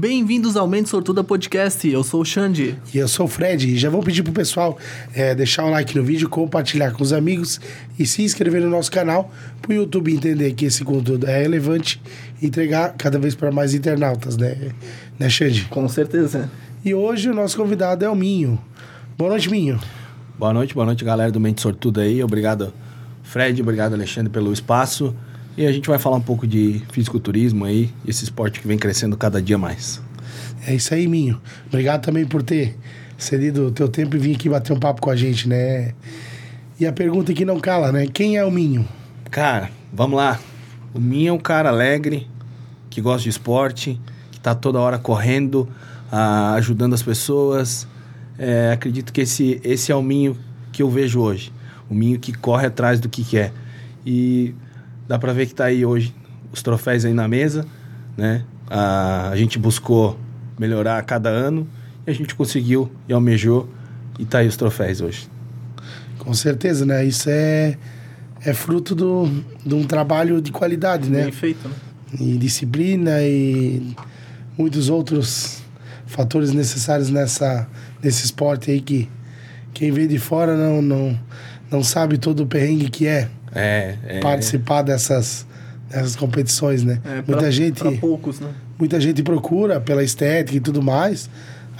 Bem-vindos ao Mente Sortuda Podcast. Eu sou o Xande. E eu sou o Fred. E já vou pedir pro pessoal é, deixar um like no vídeo, compartilhar com os amigos e se inscrever no nosso canal pro YouTube entender que esse conteúdo é relevante e entregar cada vez para mais internautas, né? Né, Xande? Com certeza. E hoje o nosso convidado é o Minho. Boa noite, Minho. Boa noite, boa noite, galera do Mente Sortuda aí. Obrigado, Fred, obrigado, Alexandre, pelo espaço. E a gente vai falar um pouco de fisiculturismo aí, esse esporte que vem crescendo cada dia mais. É isso aí, Minho. Obrigado também por ter cedido o teu tempo e vir aqui bater um papo com a gente, né? E a pergunta que não cala, né? Quem é o Minho? Cara, vamos lá. O Minho é um cara alegre, que gosta de esporte, que tá toda hora correndo, ah, ajudando as pessoas. É, acredito que esse, esse é o Minho que eu vejo hoje. O Minho que corre atrás do que quer. E dá pra ver que tá aí hoje os troféus aí na mesa, né? Ah, a gente buscou melhorar a cada ano e a gente conseguiu e almejou e tá aí os troféus hoje. Com certeza, né? Isso é, é fruto do, de um trabalho de qualidade, né? Bem feito, né? E disciplina e muitos outros fatores necessários nessa, nesse esporte aí que quem vê de fora não, não, não sabe todo o perrengue que é, É, é participar dessas, dessas competições, né? É, pra, muita gente Pra poucos, né? muita gente procura pela estética e tudo mais.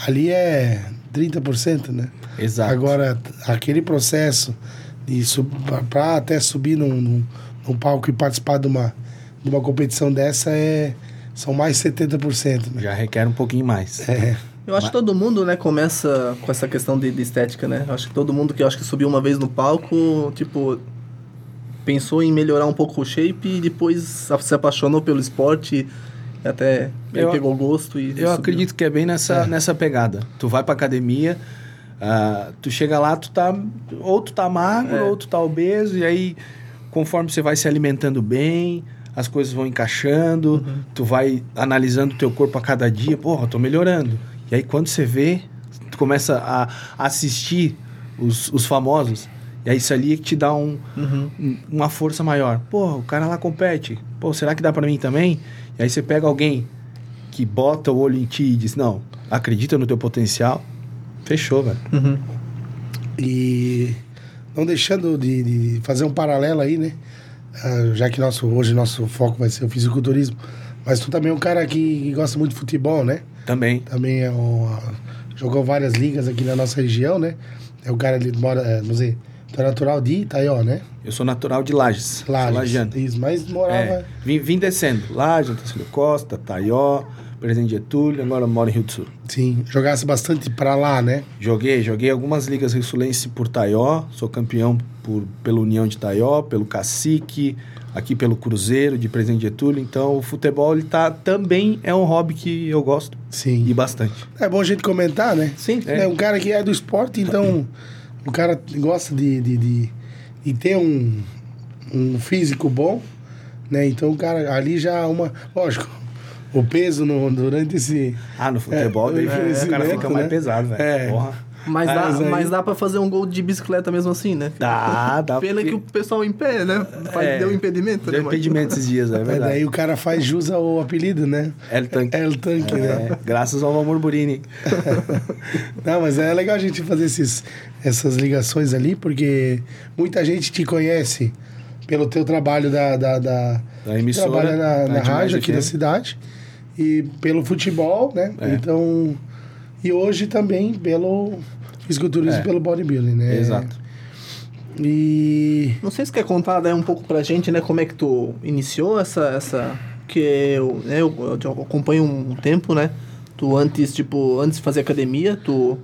Ali é 30%, né? exato. Agora, aquele processo de sub, para até subir num, num, num palco e participar de uma, de uma competição dessa é, são mais 70%. Né? já requer um pouquinho mais. É, Eu acho que todo mundo, né, começa com essa questão de, de estética, né? Eu acho que todo mundo que eu acho que subiu uma vez no palco, tipo, pensou em melhorar um pouco o shape e depois se apaixonou pelo esporte e até Eu- pegou gosto e Eu subiu. acredito que é bem nessa, É. nessa pegada. Tu vai pra academia, ah, tu chega lá, tu tá. Ou tu tá magro, É. ou tu tá obeso, e aí, conforme você vai se alimentando bem, as coisas vão encaixando, tu vai analisando o teu corpo a cada dia, porra, tô melhorando. E aí, quando você vê, tu começa a assistir os, os famosos, e aí isso ali é que te dá um, Uhum. um- uma força maior. Pô, o cara lá compete. Pô, será que dá pra mim também? E aí você pega alguém que bota o olho em ti e diz: Não, acredita no teu potencial. Fechou, velho. Uhum. e não deixando de, de fazer um paralelo aí, né? Ah, já que nosso, hoje nosso foco vai ser o fisiculturismo. Mas tu também é um cara que, que gosta muito de futebol, né? Também. Também é um, jogou várias ligas aqui na nossa região, né? É o cara ele mora, é, vamos dizer, tu é natural de Itaió, né? Eu sou natural de Lages. Lages. Isso, mas morava. É, vim, vim descendo. Lages, Antacílio Costa, Taió, Presidente Getúlio, agora eu moro em Rio do Sul. Sim, jogasse bastante pra lá, né? Joguei, joguei algumas ligas rio-sulenses por Taió, sou campeão por, pela União de Taió, pelo Cacique, aqui pelo Cruzeiro de Presidente Getúlio. Então o futebol ele tá, também é um hobby que eu gosto Sim. e bastante. É bom a gente comentar, né? Sim, É. um cara que é do esporte, então o cara gosta de, de, de, de ter um, um físico bom, né? Então o cara ali já uma. Lógico, o peso no, durante esse. Ah, no futebol É, daí o cara fica mais né? pesado, velho. É. Porra. Mas, dá, Mas aí- mas dá pra fazer um gol de bicicleta mesmo assim, né? Dá, dá. Pena porque- que o pessoal em pé, né? Faz, É, deu impedimento, né? Deu mas- impedimento esses dias, é verdade. daí o cara faz jus ao apelido, né? El Tanque. É o tanque, né? É, graças ao Valmor Burini. Não, mas é legal a gente fazer esses, essas ligações ali, porque muita gente te conhece pelo teu trabalho da, da, da Da emissora. trabalha na, da na rádio aqui da cidade e pelo futebol, né? É. Então e hoje também pelo fisiculturismo É. pelo bodybuilding, né? Exato. E Não sei se quer contar né, um pouco pra gente, né? Como é que tu iniciou essa... essa... Que eu, né, eu, eu acompanho um tempo, né? Tu antes, tipo, antes de fazer academia, tu...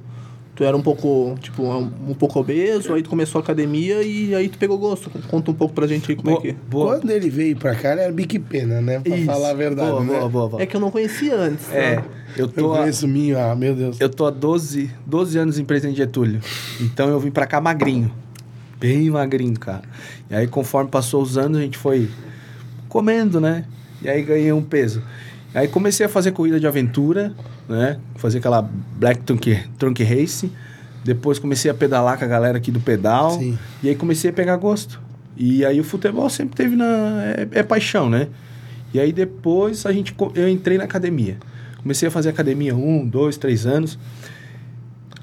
Tu era um pouco, tipo, um, um pouco obeso, aí tu começou a academia e aí tu pegou gosto. Conta um pouco pra gente aí como é Boa, que... boa. quando ele veio pra cá, ele era bique pena, né? Pra Isso. falar a verdade, Boa, né? boa, boa, boa. É que eu não conhecia antes. É, né? eu Eu tô, há, conheço o Minho, ah, meu Deus. eu tô há 12, 12 anos em Presidente Getúlio. Então eu vim pra cá magrinho. Bem magrinho, cara. E aí, conforme passou os anos, a gente foi comendo, né? E aí ganhei um peso. Aí comecei a fazer corrida de aventura, né? Fazer aquela Black Trunk, Trunk Race. Depois comecei a pedalar com a galera aqui do pedal. Sim. E aí comecei a pegar gosto. E aí o futebol sempre teve na. É, é paixão, né? E aí depois a gente, eu entrei na academia. Comecei a fazer academia um, dois, três anos.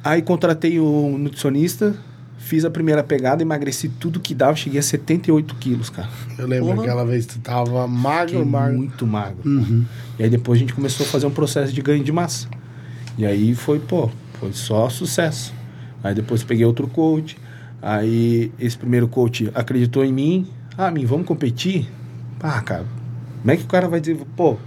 Aí contratei o nutricionista, fiz a primeira pegada, emagreci tudo que dava, cheguei a 78 quilos, cara. Eu lembro Porra. aquela vez que tu tava magro, Fiquei magro. muito magro. Uhum. E aí depois a gente começou a fazer um processo de ganho de massa. E aí foi, pô, foi só sucesso. Aí depois peguei outro coach. Aí esse primeiro coach acreditou em mim. Ah, mim, vamos competir? Ah, cara, como é que o cara vai dizer, pô,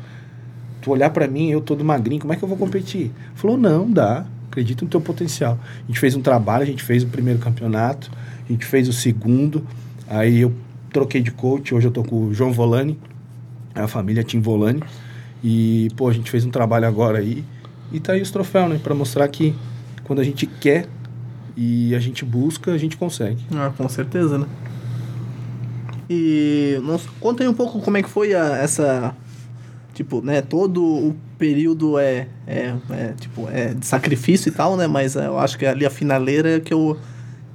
tu olhar pra mim, eu todo magrinho, como é que eu vou competir? Falou, não, dá. Acredita no teu potencial. A gente fez um trabalho, a gente fez o primeiro campeonato, a gente fez o segundo. Aí eu troquei de coach, hoje eu tô com o João Volani, a família Tim Volani. E, pô, a gente fez um trabalho agora aí. E tá aí os troféus, né? Pra mostrar que quando a gente quer e a gente busca, a gente consegue. Ah, com certeza, né? E nossa, conta aí um pouco como é que foi a- essa. Tipo, né? Todo o período é, é, é, tipo, é de sacrifício e tal, né? Mas é, eu acho que ali a finaleira é que eu,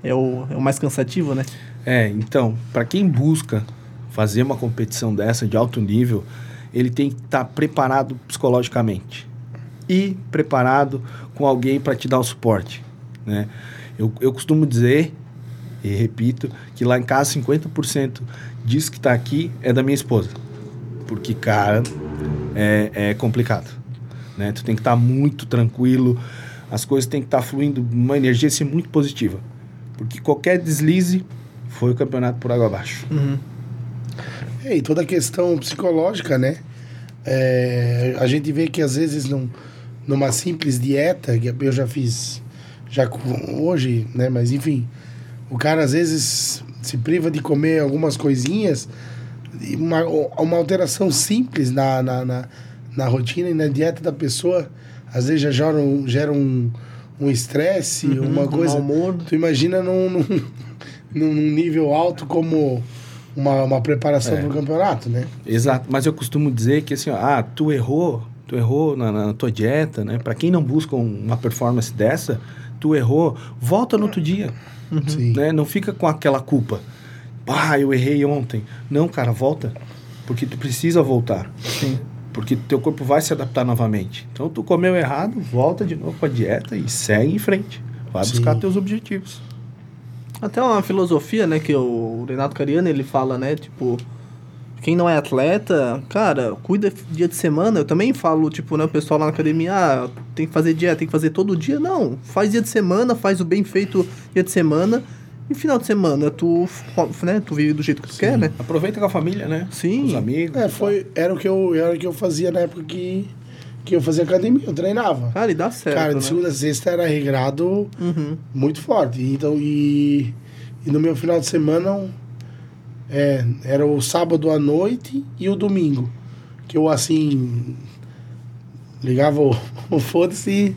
é, o, é o mais cansativo, né? É, então, para quem busca fazer uma competição dessa de alto nível, ele tem que estar preparado psicologicamente e preparado com alguém para te dar o suporte, né? Eu, eu costumo dizer e repito que lá em casa 50% disso que está aqui é da minha esposa, porque cara é, é complicado, né? Tu tem que estar muito tranquilo, as coisas têm que estar fluindo uma energia assim, muito positiva, porque qualquer deslize foi o campeonato por água abaixo. É, e toda a questão psicológica, né? É, a gente vê que às vezes num, numa simples dieta, que eu já fiz já hoje, né? Mas enfim, o cara às vezes se priva de comer algumas coisinhas, uma, uma alteração simples na, na, na, na rotina e na dieta da pessoa, às vezes já gera um gera um um estresse, uma um coisa. humor. Tu imagina num, num, num nível alto como uma, uma preparação É. para o campeonato, né? Exato, mas eu costumo dizer que assim, ó, ah, tu errou, tu errou na, na tua dieta, né? Para quem não busca um- uma performance dessa, tu errou, volta no outro dia, Sim. né? Não fica com aquela culpa. Ah, eu errei ontem. Não, cara, volta, porque tu precisa voltar. Sim. Porque teu corpo vai se adaptar novamente. Então tu comeu errado, volta de novo com a dieta e segue em frente. Vai Sim. buscar teus objetivos. Até uma filosofia, né, que o Renato Cariano, ele fala, né, tipo, quem não é atleta, cara, cuida dia de semana. Eu também falo, tipo, né, o pessoal lá na academia, ah, tem que fazer dieta, tem que fazer todo dia. Não, faz dia de semana, faz o bem feito dia de semana. E final de semana, tu, né, tu vive do jeito que tu quer, né? Aproveita com a família, né? Sim. Com os amigos. É, foi, era, o que eu, era o que eu fazia na época que, que eu fazia academia, eu treinava. Cara, e dá certo, Cara, né? de segunda a sexta era regrado Uhum. muito forte. Então, e, e no meu final de semana é, era o sábado à noite e o domingo. Que eu assim ligava o, o foda-se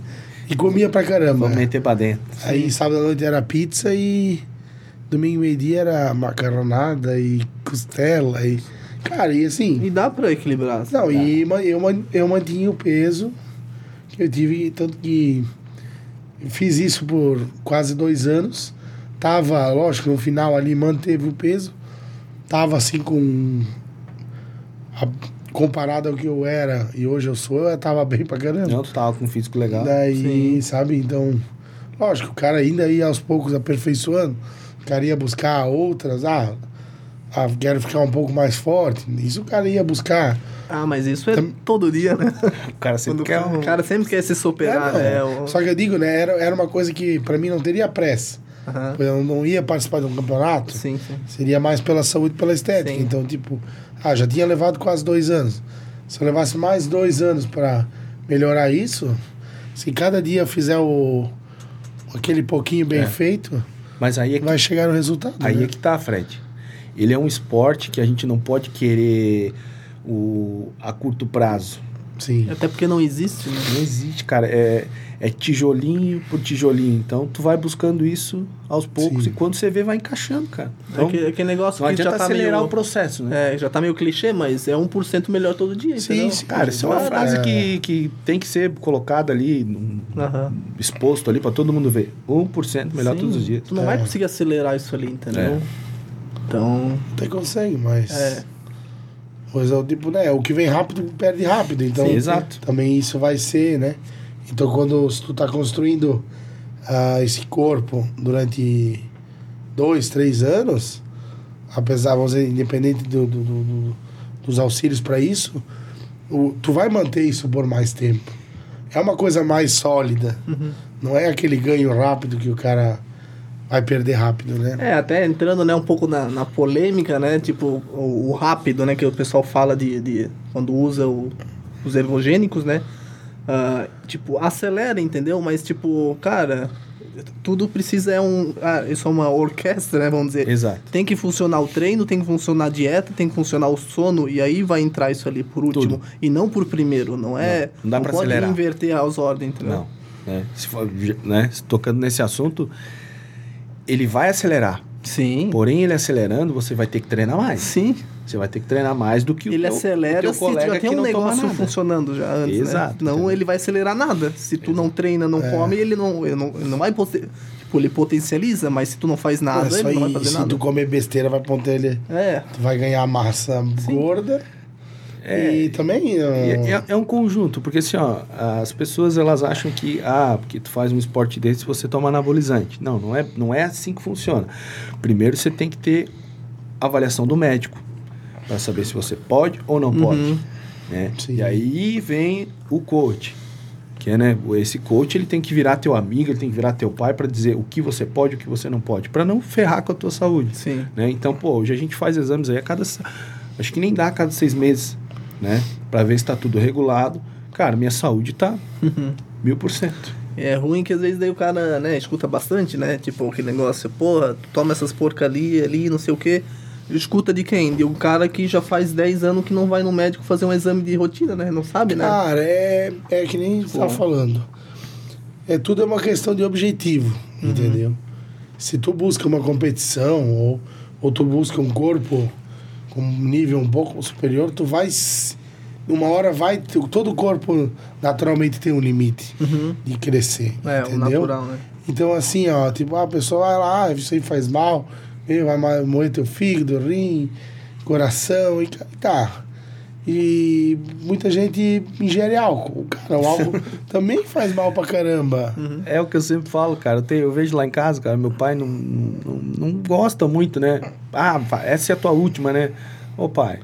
e, e comia pra caramba. Vamos meter pra dentro. Aí sábado à noite era pizza e domingo meio-dia era macarronada e costela e. Cara, e assim. E dá pra equilibrar. Não, e eu, eu mantinha o peso que eu tive, tanto que fiz isso por quase dois anos. Tava, lógico, no final ali manteve o peso. Tava assim com. a- comparado ao que eu era e hoje eu sou, eu tava bem pra caramba. Tu tava com um físico legal. Daí, sabe, então. Lógico, o cara ainda ia aos poucos aperfeiçoando. O cara ia buscar outras. Ah, ah, quero ficar um pouco mais forte. Isso o cara ia buscar. Ah, mas isso é Tam- todo dia, né? O cara sempre quer o um... cara sempre quer se superar, É, né? O- Só que eu digo, né? Era, era uma coisa que pra mim não teria pressa. Aham. Eu não ia participar de um campeonato. Sim, sim. Seria mais pela saúde e pela estética. Sim. Então, tipo, ah, já tinha levado quase dois anos. Se eu levasse mais dois anos pra melhorar isso, se cada dia eu fizer o aquele pouquinho bem É. feito, Mas aí é que vai chegar no resultado. Aí né? é que tá, Fred. Ele é um esporte que a gente não pode querer o, a curto prazo. Sim. Até porque não existe, né? Não existe, cara. É, é tijolinho por tijolinho. Então, tu vai buscando isso aos poucos Sim. e quando você vê, vai encaixando, cara. É Então, aquele, aquele negócio não que já adianta tá acelerar meio... o processo, né? É, já tá meio clichê, mas é 1% melhor todo dia, Sim, entendeu? sim. Cara, isso é uma frase é. que, que tem que ser colocada ali, num- Aham. exposto ali pra todo mundo ver. 1% melhor Sim, todos os dias. Tu não É. vai conseguir acelerar isso ali, entendeu? É. Então, Até consegue, mas. é. Pois é, o tipo, né? O que vem rápido perde rápido. Então, Sim, exato. também isso vai ser, né? Então, quando tu tá construindo ah, esse corpo durante dois, três anos, apesar, vamos dizer, independente do, do- do- do- dos auxílios para isso, o- tu vai manter isso por mais tempo. É uma coisa mais sólida. Não é aquele ganho rápido que o cara vai perder rápido, né? É, até entrando né, um pouco na, na polêmica, né? Tipo, o, o rápido, né? Que o pessoal fala de, de quando usa o- os ergogênicos, né? Ah, tipo, acelera, entendeu? Mas, tipo, cara, tudo precisa é um... Ah, isso é uma orquestra, né? Vamos dizer. Exato. Tem que funcionar o treino, tem que funcionar a dieta, tem que funcionar o sono, e aí vai entrar isso ali por último. Tudo. E não por primeiro, não é... Não, não dá pra pode acelerar. inverter as ordens, entendeu? Não. Né? Se for, né? Tocando nesse assunto, ele vai acelerar. Sim. Porém, ele acelerando, você vai ter que treinar mais. Sim. Você vai ter que treinar mais do que o Ele teu- o acelera teu se colega já tem um negócio funcionando já antes, Exato, né? Não, ele vai acelerar nada. Se tu não treina, não É. come, ele não, ele não, ele não vai... poten- Tipo, ele potencializa, mas se tu não faz nada, é ele não vai fazer se nada. tu comer besteira, vai ponter ele. É, Tu vai ganhar massa gorda. E também. Ah, É, é- é um conjunto, porque assim, ó, as pessoas elas acham que, ah, porque tu faz um esporte desse, você toma anabolizante. Não, não é, não é assim que funciona. Primeiro você tem que ter avaliação do médico, para saber se você pode ou não pode. Uhum. Né? Sim. E aí vem o coach, que é, né, esse coach ele tem que virar teu amigo, ele tem que virar teu pai para dizer o que você pode e o que você não pode, para não ferrar com a tua saúde. sim. né? Então, pô, hoje a gente faz exames aí a cada. Acho que nem dá a cada seis meses, né? Pra ver se tá tudo regulado. Cara, minha saúde tá Uhum. mil por cento. É ruim que às vezes daí o cara, né, escuta bastante, né? Tipo, aquele negócio, porra, tu toma essas porcaria ali, não sei o quê. Escuta de quem? De um cara que já faz 10 anos que não vai no médico fazer um exame de rotina, né? Não sabe, né? Cara, é, é que nem você tá falando. É tudo é uma questão de objetivo, entendeu? Se tu busca uma competição ou, ou tu busca um corpo com um nível um pouco superior, tu vai. Uma hora vai. Todo corpo naturalmente tem um limite Uhum. de crescer. É, o entendeu? natural, né? Então, assim, ó, tipo, a pessoa vai lá, ah, isso aí faz mal, vai moer teu fígado, rim, coração, e tá. E muita gente ingere álcool. Cara, o álcool também faz mal pra caramba. É o que eu sempre falo, cara. Eu, tenho, eu vejo lá em casa, cara, meu pai não, não, não gosta muito, né? Ah, essa é a tua última, né? Ô pai,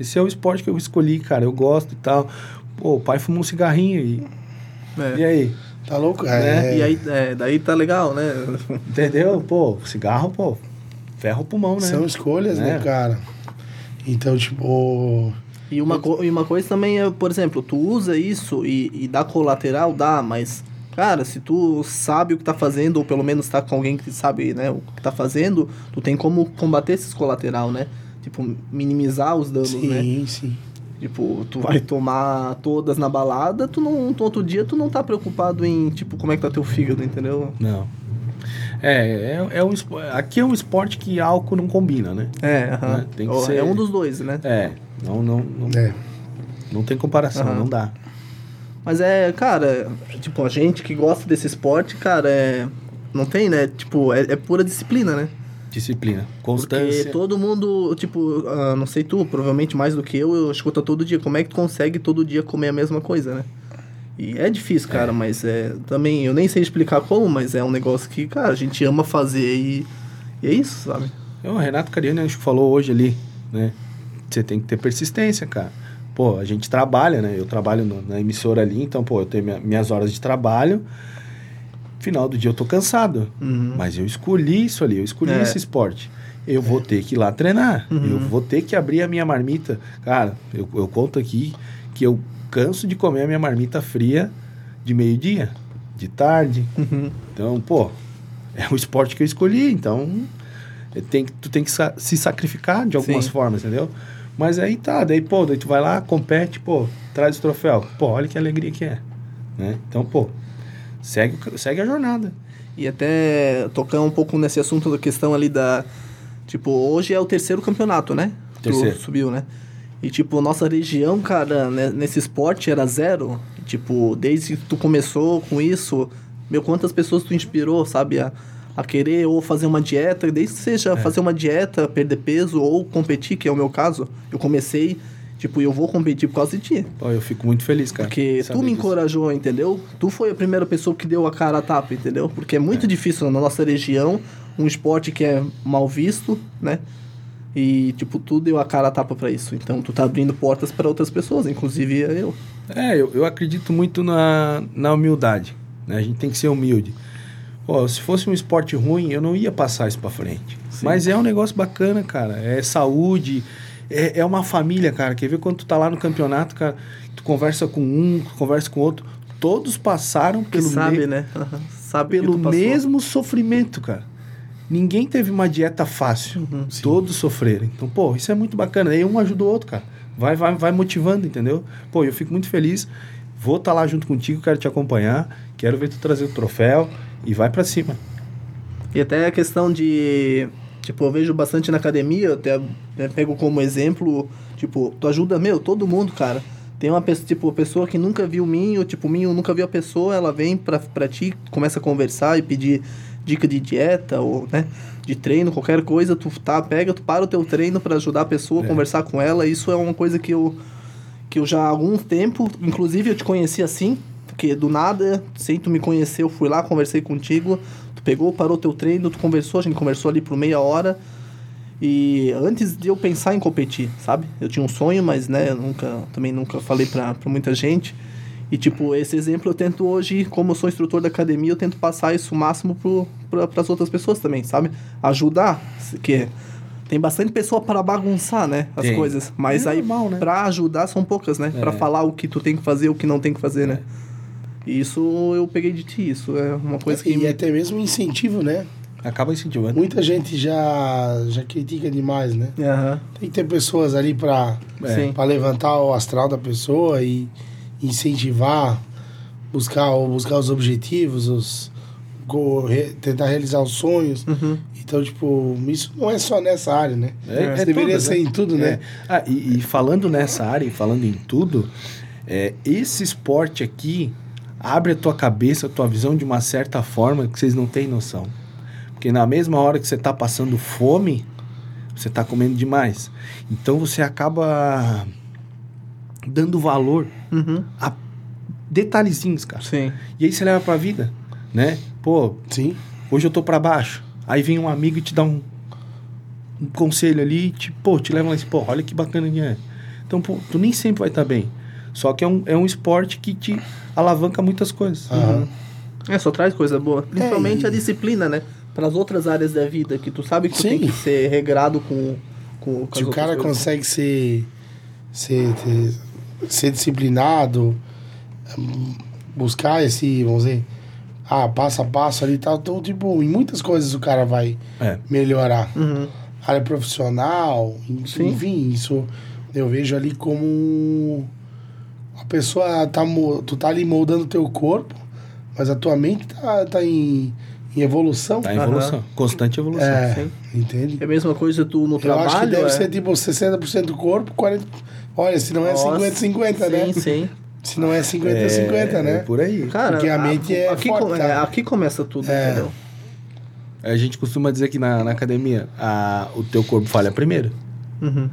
esse é o esporte que eu escolhi, cara. Eu gosto e tal. Pô, o pai fuma um cigarrinho e. É. E aí? Tá louco? Né? É, E aí, é, daí tá legal, né? Entendeu? Pô, cigarro, pô, ferra o pulmão, né? São escolhas, né, É. cara? Então, tipo. E uma, co- e uma coisa também é, por exemplo, tu usa isso e, e dá colateral, dá, mas, cara, se tu sabe o que tá fazendo, ou pelo menos tá com alguém que sabe, né, o que tá fazendo, tu tem como combater esses colateral, né? Tipo, minimizar os danos, né? Sim, sim. Tipo, tu vai tomar todas na balada, tu não, tu outro dia tu não tá preocupado em, tipo, como é que tá teu fígado, entendeu? Não. É, é, é um, aqui é um esporte que álcool não combina, né? É, aham. Né? Tem que Ó, ser- É um dos dois, né? É, não, não, não, É. não tem comparação, Aham. não dá. Mas é, cara, tipo, a gente que gosta desse esporte, cara, é. Não tem, né? Tipo, é, é pura disciplina, né? Disciplina, Porque constância. todo mundo, tipo, ah, não sei tu, provavelmente mais do que eu, eu escuto todo dia. Como é que tu consegue todo dia comer a mesma coisa, né? E é difícil, cara, mas é. Também, eu nem sei explicar como, mas é um negócio que, cara, a gente ama fazer e. E é isso, sabe? É, O Renato Cariani acho que falou hoje ali, né? Você tem que ter persistência, cara. Pô, a gente trabalha, né? Eu trabalho no- na emissora ali, então, pô, eu tenho minha- minhas horas de trabalho. Final do dia eu tô cansado. Uhum. Mas eu escolhi isso ali, eu escolhi É. esse esporte. Eu vou ter que ir lá treinar. Uhum. Eu vou ter que abrir a minha marmita. Cara, eu, eu conto aqui que eu canso de comer a minha marmita fria de meio-dia, de tarde. Uhum. Então, pô, é o esporte que eu escolhi, então é, tem, tu tem que sa- se sacrificar de algumas Sim. formas, entendeu? Mas aí tá, daí, pô, daí tu vai lá, compete, pô, traz o troféu. Pô, olha que alegria que é. Né? Então, pô, segue, segue a jornada. E até tocar um pouco nesse assunto da questão ali da. Tipo, hoje é o terceiro campeonato, né? Terceiro. Tu subiu, né? E tipo, nossa região, cara, né, nesse esporte era zero. E, tipo, desde que tu começou com isso, meu, quantas pessoas tu inspirou, sabe? A, a querer ou fazer uma dieta, desde que seja fazer uma dieta, perder peso ou competir, que é o meu caso. Eu comecei, tipo, eu vou competir por causa de ti. Pô, eu fico muito feliz, cara. Porque tu me disso. encorajou, entendeu? Tu foi a primeira pessoa que deu a cara a tapa, entendeu? Porque é muito difícil na nossa região, um esporte que é mal visto, né? E, tipo, tu deu a cara a tapa pra isso. Então, tu tá abrindo portas para outras pessoas, inclusive eu. É, eu, eu acredito muito na, na humildade. Né? A gente tem que ser humilde. Pô, se fosse um esporte ruim, eu não ia passar isso pra frente. Mas é um negócio bacana, cara. É saúde, é, é uma família, cara. Quer ver quando tu tá lá no campeonato, cara, tu conversa com um, tu conversa com outro. Todos passaram Que pelo, sabe, me- né? Sabe pelo mesmo sofrimento, cara. Ninguém teve uma dieta fácil. Uhum. Todos sofreram. Então, pô, isso é muito bacana. Aí um ajuda o outro, cara. Vai, vai, vai motivando, entendeu? Pô, eu fico muito feliz. Vou estar lá junto contigo, quero te acompanhar. Quero ver tu trazer o troféu e vai pra cima. E até a questão de. Tipo, eu vejo bastante na academia, eu até né, pego como exemplo, tipo, tu ajuda, meu, todo mundo, cara. Tem uma pessoa, tipo, pessoa que nunca viu o Minho, tipo, o Minho nunca viu a pessoa, ela vem pra, pra ti, começa a conversar e pedir dica de dieta ou, né, de treino, qualquer coisa, tu tá, pega, tu para o teu treino pra ajudar a pessoa, É. conversar com ela, isso é uma coisa que eu que eu já há algum tempo, inclusive eu te conheci assim, porque do nada, sem tu me conhecer, eu fui lá, conversei contigo, tu pegou, parou teu treino, tu conversou, a gente conversou ali por meia hora. E antes de eu pensar em competir, sabe? Eu tinha um sonho, mas né, eu nunca, também nunca falei pra, pra muita gente. E tipo, esse exemplo eu tento hoje, como eu sou instrutor da academia, eu tento passar isso o máximo pro, pra, pras outras pessoas também, sabe? Ajudar, que tem bastante pessoa para bagunçar, né, as Tem. coisas. Mas É aí, normal, né? pra ajudar, são poucas, né? Pra É. falar o que tu tem que fazer, o que não tem que fazer, né? E isso eu peguei de ti, isso é uma coisa que... E até mesmo incentivo, né? Acaba incentivando. Muita gente já, já critica demais, né? Aham, Tem que ter pessoas ali pra, É. Levantar o astral da pessoa e incentivar, buscar, buscar os objetivos, os, tentar realizar os sonhos. Uhum. Então, tipo, isso não é só nessa área, né? É, Isso é deveria todas, ser em tudo, né? É. Ah, e, e falando nessa área, e falando em tudo, é, esse esporte aqui abre a tua cabeça, a tua visão de uma certa forma que vocês não têm noção. Porque na mesma hora que você está passando fome, você está comendo demais. Então você acaba dando valor Uhum. a detalhezinhos, cara. Sim. E aí você leva pra vida, né? Pô, Sim. hoje eu tô pra baixo. Aí vem um amigo e te dá um, um conselho ali, te, pô, te leva lá e diz, pô, olha que bacana que é. Então, pô, tu nem sempre vai estar bem. Só que é um, é um esporte que te alavanca muitas coisas. Aham. É, só traz coisa boa. Principalmente e- a disciplina, né? Para as outras áreas da vida, que tu sabe que tu Sim. tem que ser regrado com, com, com Se o cara coisas. consegue ser, ser, ter- ser disciplinado, buscar esse, vamos dizer, ah, passo a passo ali e tal, então, tipo, em muitas coisas o cara vai É. melhorar. Uhum. Área profissional, enfim, Sim. enfim, isso eu vejo ali como a pessoa tá, tu tá ali moldando teu corpo, mas a tua mente tá, tá em, em evolução. Tá em evolução. Constante evolução. É, sim. entende? É a mesma coisa tu no Eu trabalho. acho que deve é... ser tipo 60% do corpo, 40%. Olha, se não é Nossa, 50-50, né? Sim, sim. Se não é 50-50, É, né? é por aí. Cara, Porque a mente é aqui, forte, com- tá? é, aqui começa tudo, É. entendeu? A gente costuma dizer que na, na academia a, o teu corpo falha primeiro. Uhum.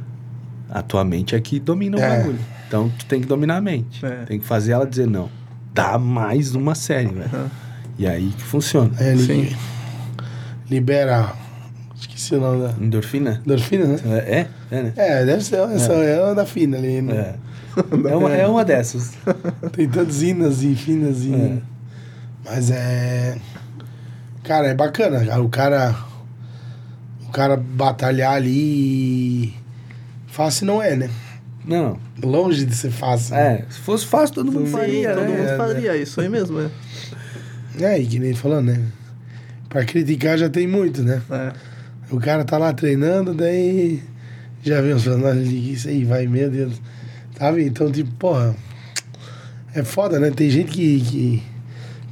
A tua mente é que domina o É. bagulho. Então tu tem que dominar a mente. É. Tem que fazer ela dizer não. Dá mais uma série, velho. Aham. E aí que funciona. É, li- Sim. Libera. Esqueci o nome da. Endorfina? Endorfina, né? É, é, né? É, deve ser essa, é. uma da fina ali. Né? É. É uma, é uma dessas. Tem tantas inas e finas e. É. Mas é. Cara, é bacana. O cara. O cara batalhar ali. Fácil não é, né? Não. Longe de ser fácil. É, se fosse fácil, todo mundo Sim, faria, todo né? mundo É, faria isso aí mesmo, né? É, e que nem falando, né? Pra criticar já tem muito, né? É. O cara tá lá treinando, daí já vem os falando, olha, isso aí vai, meu Deus. Sabe? Então, tipo, porra, é foda, né? Tem gente que, que,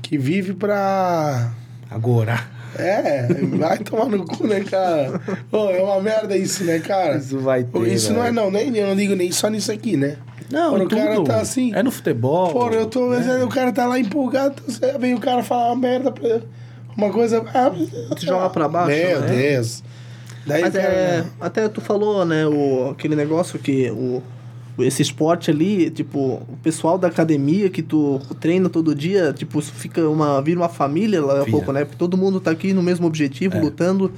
que vive pra. Agora. É, vai tomar no cu, né, cara? Pô, é uma merda isso, né, cara? Isso vai ter. Isso não é, velho. não, nem, eu não digo nem só nisso aqui, né? Não, em o cara tá assim. É no futebol. Porra, eu tô. né? O cara tá lá empolgado, você vem o cara falar uma merda pra ele. Uma coisa. Ah, Te joga pra baixo, Meu né? Deus. Daí Mas cara- é, até tu falou, né, o, aquele negócio que o, esse esporte ali, tipo, o pessoal da academia que tu treina todo dia, tipo, isso fica uma, vira uma família lá a pouco, né? Porque todo mundo tá aqui no mesmo objetivo, É. lutando.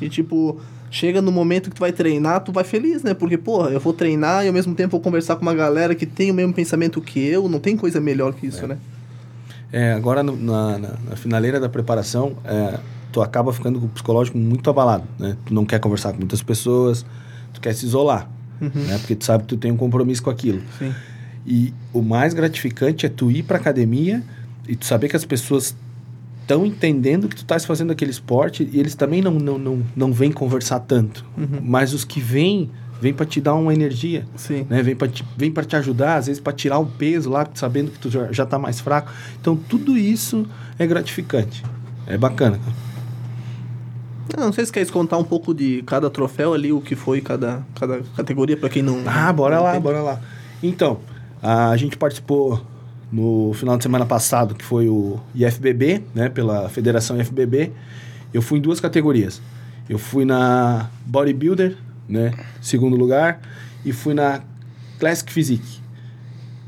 E, tipo, chega no momento que tu vai treinar, tu vai feliz, né? Porque, porra, eu vou treinar e ao mesmo tempo vou conversar com uma galera que tem o mesmo pensamento que eu, não tem coisa melhor que isso, né? É, agora no- na, na, na finaleira da preparação, é, tu acaba ficando com o psicológico muito abalado, né? Tu não quer conversar com muitas pessoas, tu quer se isolar, né? Porque tu sabe que tu tem um compromisso com aquilo. Sim. E o mais gratificante é tu ir pra academia e tu saber que as pessoas estão entendendo que tu estás fazendo aquele esporte e eles também não, não, não, não vêm conversar tanto. Mas os que vêm, vêm para te dar uma energia. Sim. Né? Vem para te, vem pra te ajudar, às vezes para tirar o peso lá, sabendo que tu já, já tá mais fraco. Então tudo isso é gratificante. É bacana. Ah, não sei se quer contar um pouco de cada troféu ali, o que foi cada, cada categoria, pra quem não. Ah, bora não lá, entende. bora lá. Então, a gente participou no final de semana passado, que foi o IFBB, né, pela Federação IFBB. Eu fui em duas categorias. Eu fui na Bodybuilder, né, segundo lugar, e fui na Classic Physique.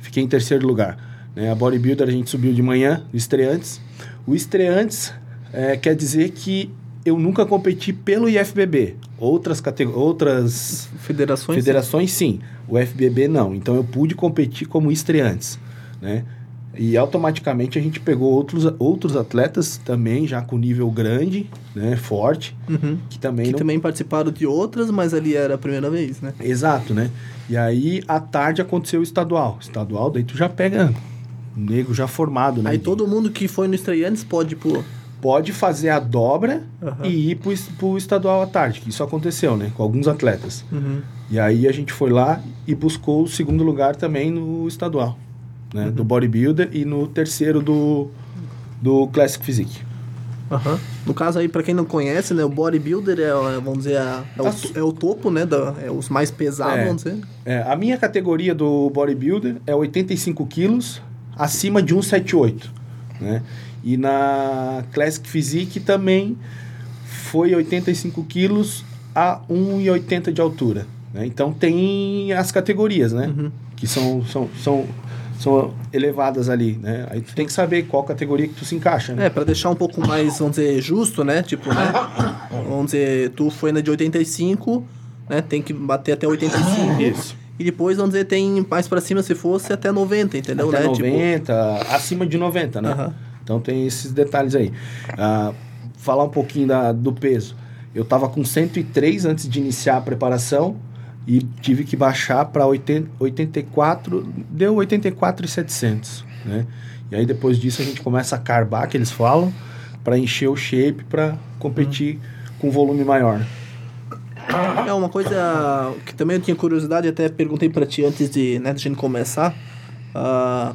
Fiquei em terceiro lugar. Né? A Bodybuilder a gente subiu de manhã, estreantes. O estreantes é, quer dizer que eu nunca competi pelo IFBB. Outras, categ- outras Federações. Federações, sim. O FBB, não. Então, eu pude competir como estreantes, né? E automaticamente a gente pegou outros, outros atletas também, já com nível grande, né? Forte, Uhum. que também Que não... também participaram de outras, mas ali era a primeira vez, né? Exato, né? E aí, à tarde, aconteceu o estadual. Estadual, daí tu já pega um nego já formado, né? Aí todo mundo que foi no estreantes pode, pô. Pode fazer a dobra Aham. e ir es- pro estadual à tarde, que isso aconteceu, né? Com alguns atletas. Uhum. E aí a gente foi lá e buscou o segundo lugar também no estadual, né? Uhum. Do bodybuilder e no terceiro do, do Classic Physique. Aham. No caso aí, pra quem não conhece, né? O bodybuilder é, é, vamos dizer, a- é, o, to- é o topo, né? Da, é os mais pesados, É. vamos dizer. É, a minha categoria do bodybuilder é 85 quilos acima de 178, né? E na Classic Physique também foi 85 quilos a 1,80 de altura. Né? Então tem as categorias, né? Uhum. Que são, são, são, são elevadas ali, né? Aí tu tem que saber qual categoria que tu se encaixa, né? É, pra deixar um pouco mais, vamos dizer, justo, né? Tipo, né? Vamos dizer, tu foi na de 85, né? Tem que bater até 85. Isso. E depois, vamos dizer, tem mais pra cima se fosse até 90, entendeu? Até né? 90, acima de 90, né? Aham. Então tem esses detalhes aí. Ah, falar um pouquinho da, do peso. Eu tava com 103 antes de iniciar a preparação e tive que baixar para 84, deu 84,700, né? E aí depois disso a gente começa a carbar, que eles falam, para encher o shape para competir com volume maior. É uma coisa que também eu tinha curiosidade, até perguntei pra ti antes de, né, de a gente começar. Ah,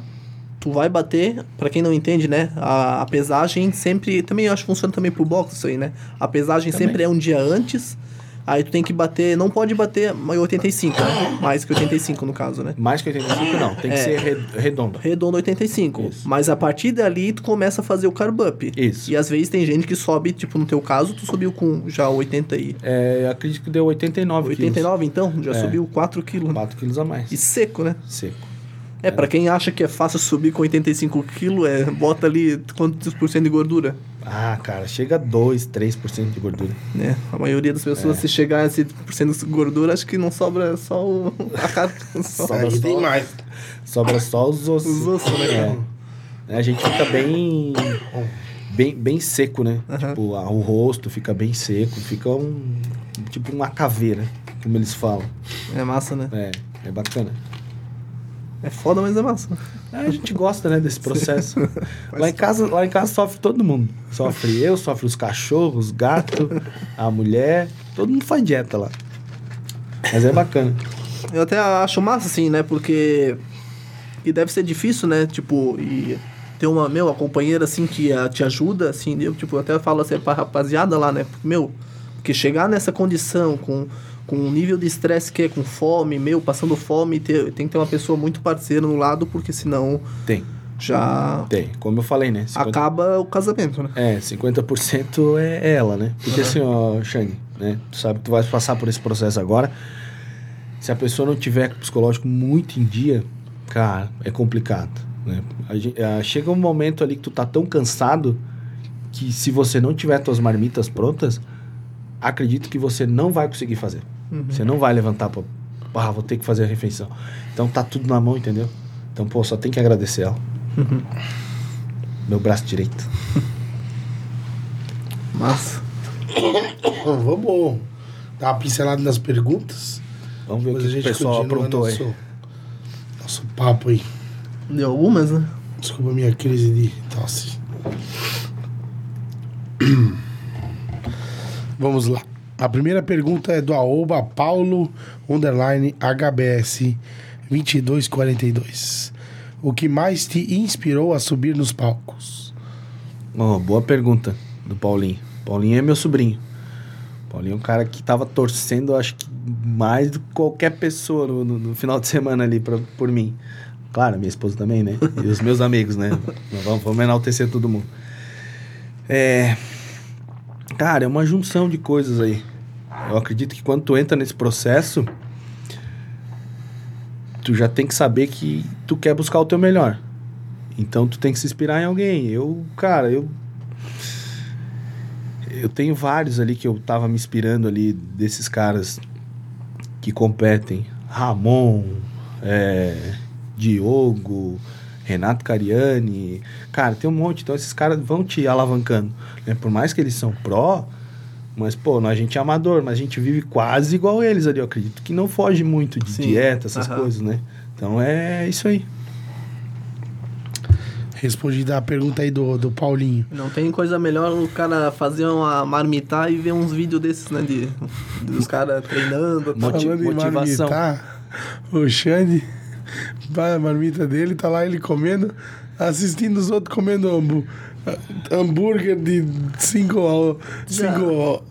tu vai bater, pra quem não entende, né? A, a pesagem sempre. Também eu acho que funciona também pro boxe isso aí, né? A pesagem Também. sempre é um dia antes. Aí tu tem que bater, não pode bater mais 85, né? Mais que 85 no caso, né? Mais que 85 não, tem que É. ser re- redondo. Redondo 85. Isso. Mas a partir dali tu começa a fazer o carb up. Isso. E às vezes tem gente que sobe, tipo no teu caso, tu subiu com já 80 e É, acredito que deu 89 89 então, já É. subiu 4 quilos. 4 quilos a mais. E seco, né? Seco. É, pra quem acha que é fácil subir com 85 quilos, é, bota ali quantos por cento de gordura, Ah, cara, chega a 2, 3% de gordura. né? A maioria das É. pessoas, se chegar a esse por cento de gordura, acho que não sobra só o, a carne, só Sobra Aí tem só- mais. Sobra só os ossos. os ossos, né? É. A gente fica bem, bem, bem seco, né? Aham. Tipo, a- o rosto fica bem seco, fica um tipo uma caveira, como eles falam. É massa, né? É, é bacana. É foda, mas é massa. É, a gente gosta, né, desse processo. lá em casa, lá em casa sofre todo mundo. Sofre eu, sofre os cachorros, os gatos, a mulher, todo mundo faz dieta lá. Mas é bacana. Eu até acho massa, assim, né? Porque. E deve ser difícil, né? Tipo, e ter uma, meu, uma companheira assim que ah, te ajuda, assim, eu, tipo, até falo assim pra rapaziada lá, né? Porque, meu, porque chegar nessa condição com, com um nível de estresse que é com fome, meu, passando fome, ter, tem que ter uma pessoa muito parceira no lado, porque senão Tem. já Tem, como eu falei, né? 50 acaba o casamento, né? É, 50% é ela, né? Porque assim, ó, Shang, né? Tu sabe que tu vai passar por esse processo agora. Se a pessoa não tiver psicológico muito em dia, cara, é complicado, né? A ah, chega um momento ali que tu tá tão cansado que se você não tiver tuas marmitas prontas, acredito que você não vai conseguir fazer. Você não vai levantar pra, ah, vou ter que fazer a refeição. Então tá tudo na mão, entendeu? Então, pô, só tem que agradecer ela. Meu braço direito. Mas Bom, vamos dar uma pincelada nas perguntas. Vamos ver o que o pessoal aprontou aí. nosso, nosso papo aí. deu algumas, né? Desculpa a minha crise de tosse. Vamos lá. A primeira pergunta é do Aoba Paulo underline HBS 2242. O que mais te inspirou a subir nos palcos? Ó, boa pergunta do Paulinho. Paulinho é meu sobrinho. Paulinho é um cara que tava torcendo, acho que mais do que qualquer pessoa no, no- no final de semana ali pra, por mim. Claro, minha esposa também, né? E os meus amigos, né? Vamos, vamos enaltecer todo mundo. É. Cara, é uma junção de coisas aí. Eu acredito que quando tu entra nesse processo, tu já tem que saber que tu quer buscar o teu melhor. Então tu tem que se inspirar em alguém. Eu, cara, eu eu tenho vários ali que eu tava me inspirando ali desses caras que competem. Ramon, é, Diogo, Renato Cariani. Cara, tem um monte. Então esses caras vão te alavancando. né? Por mais que eles são pró, mas, pô, a gente é amador, mas a gente vive quase igual eles ali. Eu acredito que não foge muito de Sim. dieta, essas Aham. coisas, né? Então é isso aí. Respondida a pergunta aí do, do Paulinho. Não tem coisa melhor o cara fazer uma marmitar e ver uns vídeos desses, né? De, dos caras treinando. tal. Moti- Falando motivação. marmitar, o Xande, vai a marmita dele, tá lá ele comendo, assistindo os outros comendo hambu- hambúrguer de cinco, cinco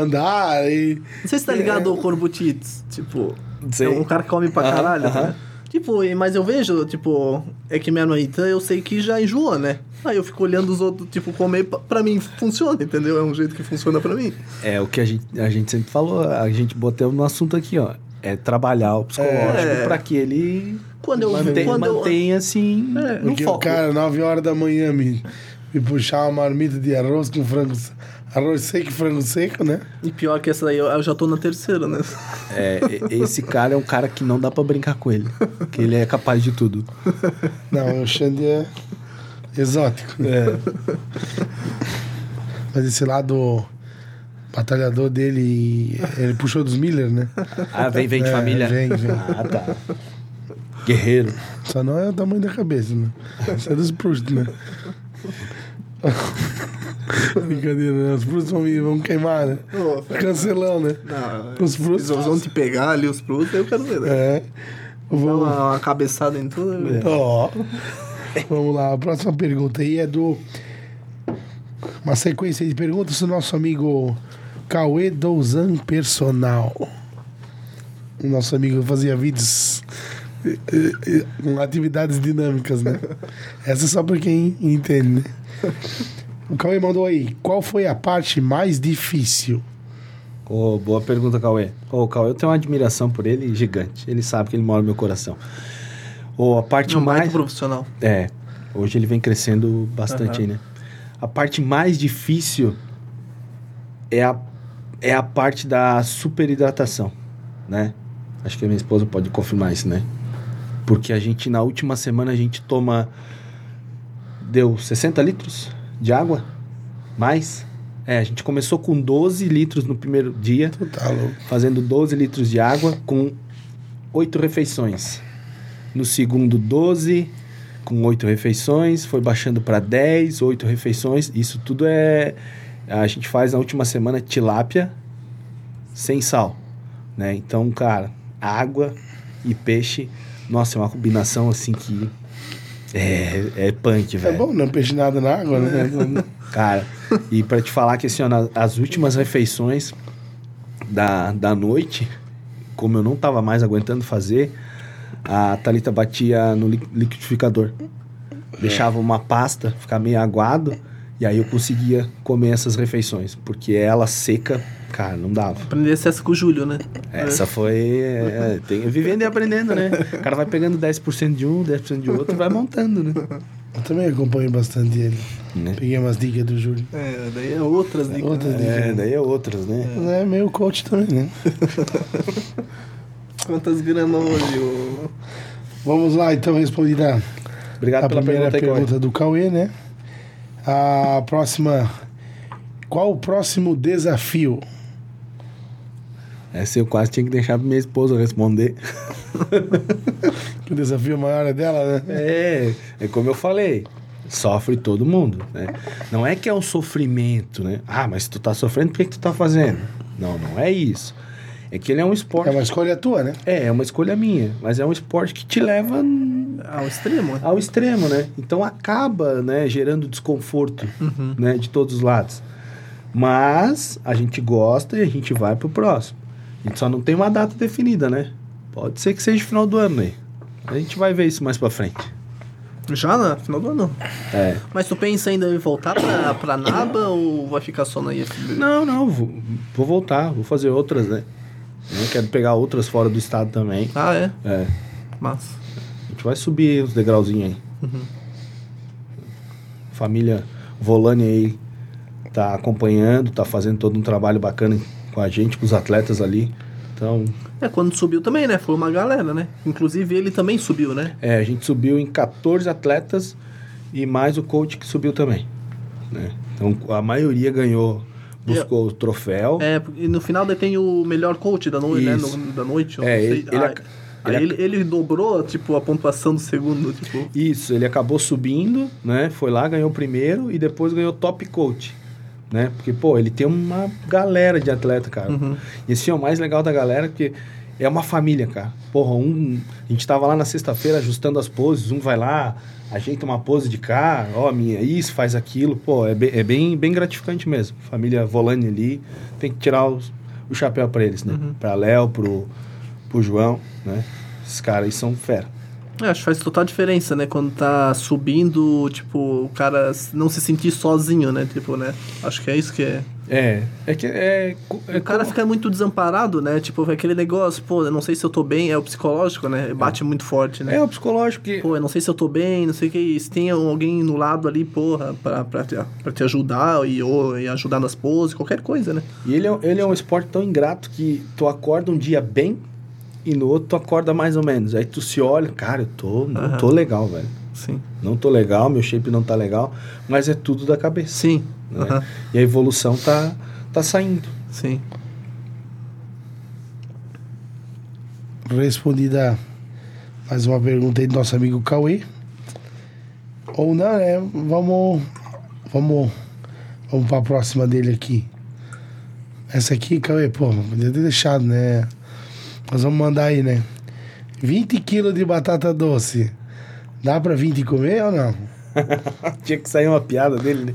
andar e... Não sei se tá ligado ao Corbutites. Tipo, Sei. é um cara que come pra caralho, aham. né? Tipo, e- mas eu vejo, tipo, é que minha marmita eu sei que já enjoa, né? Aí eu fico olhando os outros, tipo, comer, pra- pra mim funciona, entendeu? É um jeito que funciona pra mim. É o que a gente, a gente sempre falou, a gente botou no assunto aqui, ó. É trabalhar o psicológico É. pra que ele Quando eu- mantenha, quando eu- mantenha assim É, no Porque o foco. cara, 9 horas da manhã, me, me puxar uma marmita de arroz com frango... Arroz seco e frango seco, né? E pior que essa aí, eu, eu já tô na terceira, né? É, esse cara é um cara que não dá pra brincar com ele. Que ele é capaz de tudo. Não, o Xande é exótico. É. Mas esse lado batalhador dele, ele puxou dos Miller, né? Ah, vem, vem de É, família. vem, vem. Ah, tá. Guerreiro. Só não é o tamanho da cabeça, né? Isso é dos Proust, né? Brincadeira, né? Os Proust vão, me- vão queimar, né? Cancelão, né? Não, Os Proust. eles vão te pegar ali os frutos, aí eu quero ver, né? É. Dá Vou... uma, uma cabeçada em tudo. né? Ó. Vamos lá, a próxima pergunta aí é do. Uma sequência de perguntas do nosso amigo Cauê Douzan Personal. O nosso amigo fazia vídeos atividades dinâmicas, né? Essa é só pra quem entende, né? O Cauê mandou aí. Qual foi a parte mais difícil? Ô, boa pergunta, Cauê. Ô, o Cauê, eu tenho uma admiração por ele gigante. Ele sabe que ele mora no meu coração. Ô, a parte Não, mais mais... profissional. É, hoje ele vem crescendo bastante aí, né? A parte mais difícil é a, é a parte da superidratação, né? Acho que a minha esposa pode confirmar isso, né? Porque a gente, na última semana, a gente toma... Deu 60 litros de água? Mais? É, a gente começou com 12 litros no primeiro dia Tu tá louco. fazendo 12 litros de água com 8 refeições. No segundo, 12 com 8 refeições, foi baixando para 10, 8 refeições. Isso tudo é a gente faz na última semana tilápia sem sal, né? Então, cara, água e peixe, nossa, é uma combinação assim que é, é punk, É velho. bom não peixe nada na água, né? Cara, e pra te falar que assim, ó, na- as últimas refeições da, da noite, como eu não tava mais aguentando fazer, a Thalita batia no li- liquidificador. deixava uma pasta ficar meio aguado, e aí eu conseguia comer essas refeições, porque ela seca, cara, não dava. Aprendesse essa com o Júlio, né? Essa foi. É, tem, vivendo e aprendendo, né? O cara vai pegando 10% de um, 10% de outro e vai montando, né? Eu também acompanho bastante ele. Né? Peguei umas dicas do Júlio. É, daí é outras dicas. Outras né? É, daí é outras, né? Mas é meio coach também, né? Quantas gramas hoje? ô? Vamos lá, então, respondida Obrigado a pela primeira pergunta, pergunta do Cauê, né? A próxima. Qual o próximo desafio? Essa eu quase tinha que deixar pra minha esposa responder. Que o desafio maior é dela, né? É, é como eu falei. Sofre todo mundo, né? Não é que é um sofrimento, né? Ah, mas tu tá sofrendo, por que, que tu tá fazendo? Não, não é isso. É que ele é um esporte. É uma escolha tua, né? É, é uma escolha minha, mas é um esporte que te leva Ao extremo. ao extremo, né? Então acaba, né, gerando desconforto, né, de todos os lados. Mas a gente gosta e a gente vai pro próximo. A gente só não tem uma data definida, né? Pode ser que seja final do ano aí. A gente vai ver isso mais pra frente. Já no final do ano. É. Mas tu pensa ainda em voltar pra, pra Naba ou vai ficar só na IFB? Não, não, vou, vou voltar, vou fazer outras, né? Eu quero pegar outras fora do estado também. Ah, é? É. Massa. A gente vai subir os degrauzinhos aí. Família Volane aí tá acompanhando, tá fazendo todo um trabalho bacana com a gente, com os atletas ali. Então, É, quando subiu também, né? Foi uma galera, né? Inclusive ele também subiu, né? é, a gente subiu em 14 atletas e mais o coach que subiu também. Né? Então, a maioria ganhou, buscou o troféu. É, e no final daí tem o melhor coach da noite, né? Isso. No- da noite. É, ele- ele Ah, ele ele, ele dobrou, tipo, a pontuação do segundo, tipo... Isso, ele acabou subindo, né? Foi lá, ganhou o primeiro e depois ganhou top coach, né? Porque, pô, ele tem uma galera de atleta, cara. Uhum. E esse é o mais legal da galera, porque é uma família, cara. Porra, um... A gente tava lá na sexta-feira ajustando as poses, um vai lá, ajeita uma pose de cá, ó, minha, isso, faz aquilo. Pô, é bem, é bem, bem gratificante mesmo. Família Volane ali, tem que tirar os- o chapéu pra eles, né? Pra Léo, pro, pro João, né? Esses caras aí são fera. É, acho que faz total diferença, né? Quando tá subindo, tipo, o cara não se sentir sozinho, né? Tipo, né? Acho que é isso que é... É, é que é, é o cara como- fica muito desamparado, né? Tipo, aquele negócio, pô, eu não sei se eu tô bem, é o psicológico, né? Bate muito forte, né? É o psicológico que. Pô, eu não sei se eu tô bem, não sei o que. Se tem alguém no lado ali, porra, pra, pra, te, pra te ajudar e, ou, e ajudar nas poses, qualquer coisa, né? E ele é, ele é um esporte tão ingrato que tu acorda um dia bem e no outro tu acorda mais ou menos. Aí tu se olha, cara, eu tô, não Aham. tô legal, velho. Sim. Não tô legal, meu shape não tá legal, mas é tudo da cabeça. Sim. né? Aham. E a evolução tá, tá saindo. Sim. Respondida mais uma pergunta aí do nosso amigo Cauê. Ou não, né? Vamos. Vamos. Vamos pra próxima dele aqui. Essa aqui, Cauê, pô, podia ter deixado, né? Nós vamos mandar aí, né? 20 quilos de batata doce. Dá pra 20 comer ou não? Tinha que sair uma piada dele, né?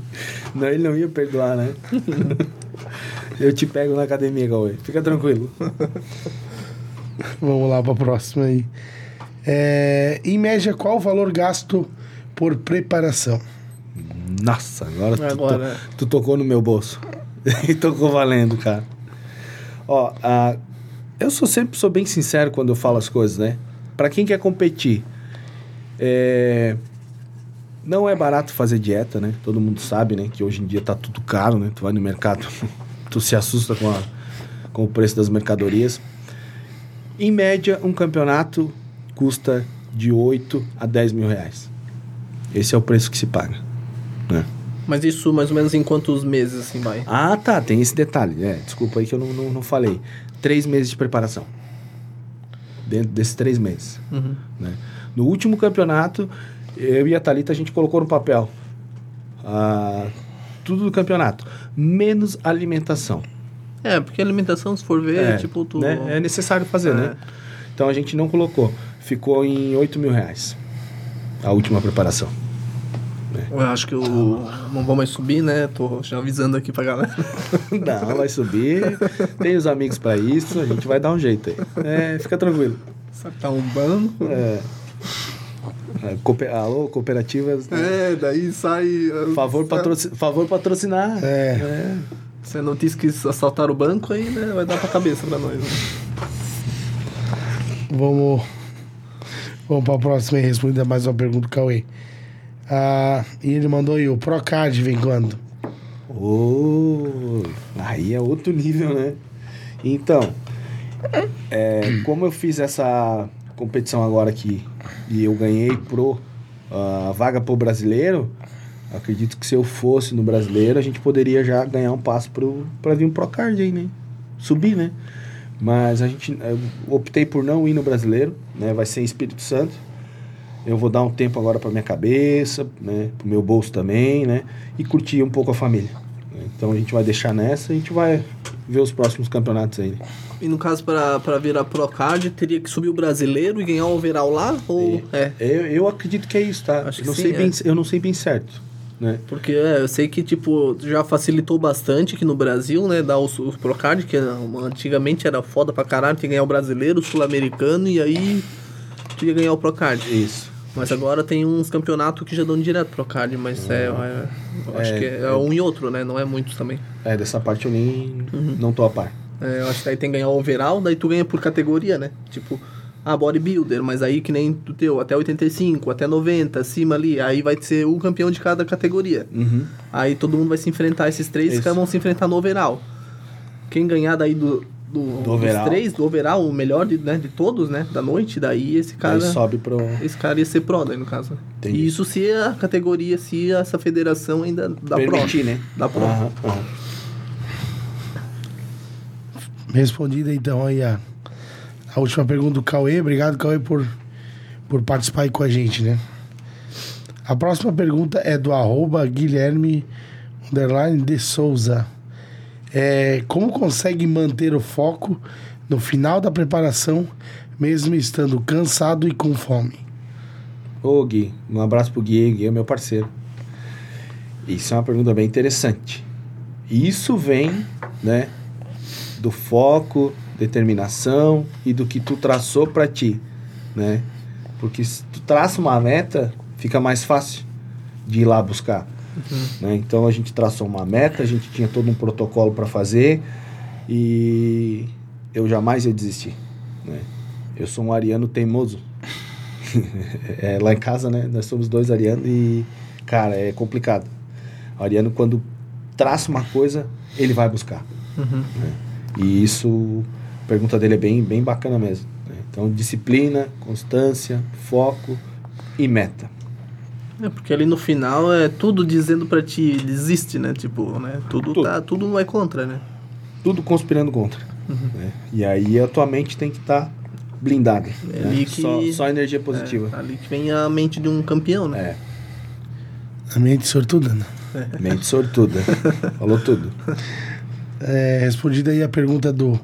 Não, ele não ia perdoar, né? eu te pego na academia, Cauê. Fica tranquilo. Vamos lá pra próxima aí. É, em média, qual o valor gasto por preparação? Nossa, agora, tu, Agora. to- tu tocou no meu bolso. e tocou valendo, cara. Ó, a- eu sou sempre sou bem sincero quando eu falo as coisas, né? Pra quem quer competir, é, não é barato fazer dieta, né? Todo mundo sabe, né? Que hoje em dia tá tudo caro, né? Tu vai no mercado, tu se assusta com, a- com o preço das mercadorias. Em média, um campeonato custa de 8 a 10 mil reais. Esse é o preço que se paga. Né? Mas isso mais ou menos em quantos meses, assim, vai? Ah, tá, tem esse detalhe. É, desculpa aí que eu não, não, não falei. Três meses de preparação. Dentro desses três meses. Uhum. né? No último campeonato, eu e a Thalita, a gente colocou no papel ah, tudo do campeonato, menos alimentação. É, porque alimentação, se for ver, É, tipo, tu... né? É necessário fazer, É. né? Então a gente não colocou. Ficou em 8 mil reais. A última preparação. Eu acho que eu não vou mais subir, né? Tô já avisando aqui pra galera. Não, vai subir. Tem os amigos pra isso, a gente vai dar um jeito aí. É, fica tranquilo. Só que tá um banco. É. É, cooper- Alô, cooperativas. né? É, daí sai. Favor, patroci- favor patrocinar. É. Se não disse que assaltaram o banco, aí né, vai dar pra cabeça pra nós. Né? Vamos. Vamos pra próxima e responder mais uma pergunta do Cauê. Ah, e ele mandou aí, o Procard vem quando? Ô, aí é outro nível, né? Então, é, como eu fiz essa competição agora aqui e eu ganhei pro a vaga pro brasileiro, acredito que se eu fosse no brasileiro, a gente poderia já ganhar um passo pro, pra vir um Procard aí, né? Subir, né? Mas a gente eu optei por não ir no brasileiro, né? Vai ser em Espírito Santo. Eu vou dar um tempo agora para minha cabeça, né? Pro meu bolso também, né? E curtir um pouco a família. Então a gente vai deixar nessa e a gente vai ver os próximos campeonatos aí. né? E no caso, pra virar Procard, teria que subir o brasileiro e ganhar o overall lá? Ou. É. Eu, eu acredito que é isso, tá? Acho eu que não sim, sei é. bem, eu não sei bem certo, né? Porque é, eu sei que, tipo, já facilitou bastante aqui no Brasil, né? Dar os, os Procard, que era- antigamente era foda pra caralho, tinha que ganhar o brasileiro, o sul-americano e aí tinha que ganhar o Procard. Isso. Mas agora tem uns campeonatos que já dão direto Procard, mas é, é, eu acho É, que é, um e outro, né? Não é muitos também. É, dessa parte eu nem não tô a par. É, eu acho que aí tem que ganhar o overall, daí tu ganha por categoria, né? Tipo, ah, bodybuilder, mas aí que nem do teu, até 85, até 90, acima ali, aí vai ser o campeão de cada categoria. Uhum. Aí todo mundo vai se enfrentar, esses três Isso. caras vão se enfrentar no overall. Quem ganhar daí do, do, dos overall. três, do overall, o melhor de, né, de todos, né, da noite, daí esse cara... Aí sobe pro. Esse cara ia ser pro daí, no caso. Entendi. E isso se a categoria, se essa federação ainda dá Permitir, pro. né? Dá pro. Aham, aham. Respondida então aí a, a última pergunta do Cauê. Obrigado, Cauê, por, por participar aí com a gente, né? A próxima pergunta é do arroba Guilherme underline de Souza. É, como consegue manter o foco no final da preparação, mesmo estando cansado e com fome? Ô Gui, um abraço pro Gui, Gui é meu parceiro. Isso é uma pergunta bem interessante. Isso vem, né, do foco, determinação e do que tu traçou pra ti, né? Porque se tu traça uma meta, fica mais fácil de ir lá buscar. Né? Então a gente traçou uma meta, a gente tinha todo um protocolo para fazer e eu jamais ia desistir. Né? Eu sou um ariano teimoso. É, lá em casa, né? Nós somos dois arianos e, cara, é complicado. O ariano, quando traça uma coisa, ele vai buscar. Uhum. E isso, a pergunta dele é bem, bem bacana mesmo. né? Então, disciplina, constância, foco e meta. É, porque ali no final é tudo dizendo pra ti, desiste, né? Tipo, né? Tudo, Tudo. Tá, tudo vai contra, né? Tudo conspirando contra. né? E aí a tua mente tem que estar blindada. É né? ali que- só, só energia positiva. É, ali que vem a mente de um campeão, né? É, A mente sortuda, né? mente sortuda. Falou tudo. É, respondida aí a pergunta do,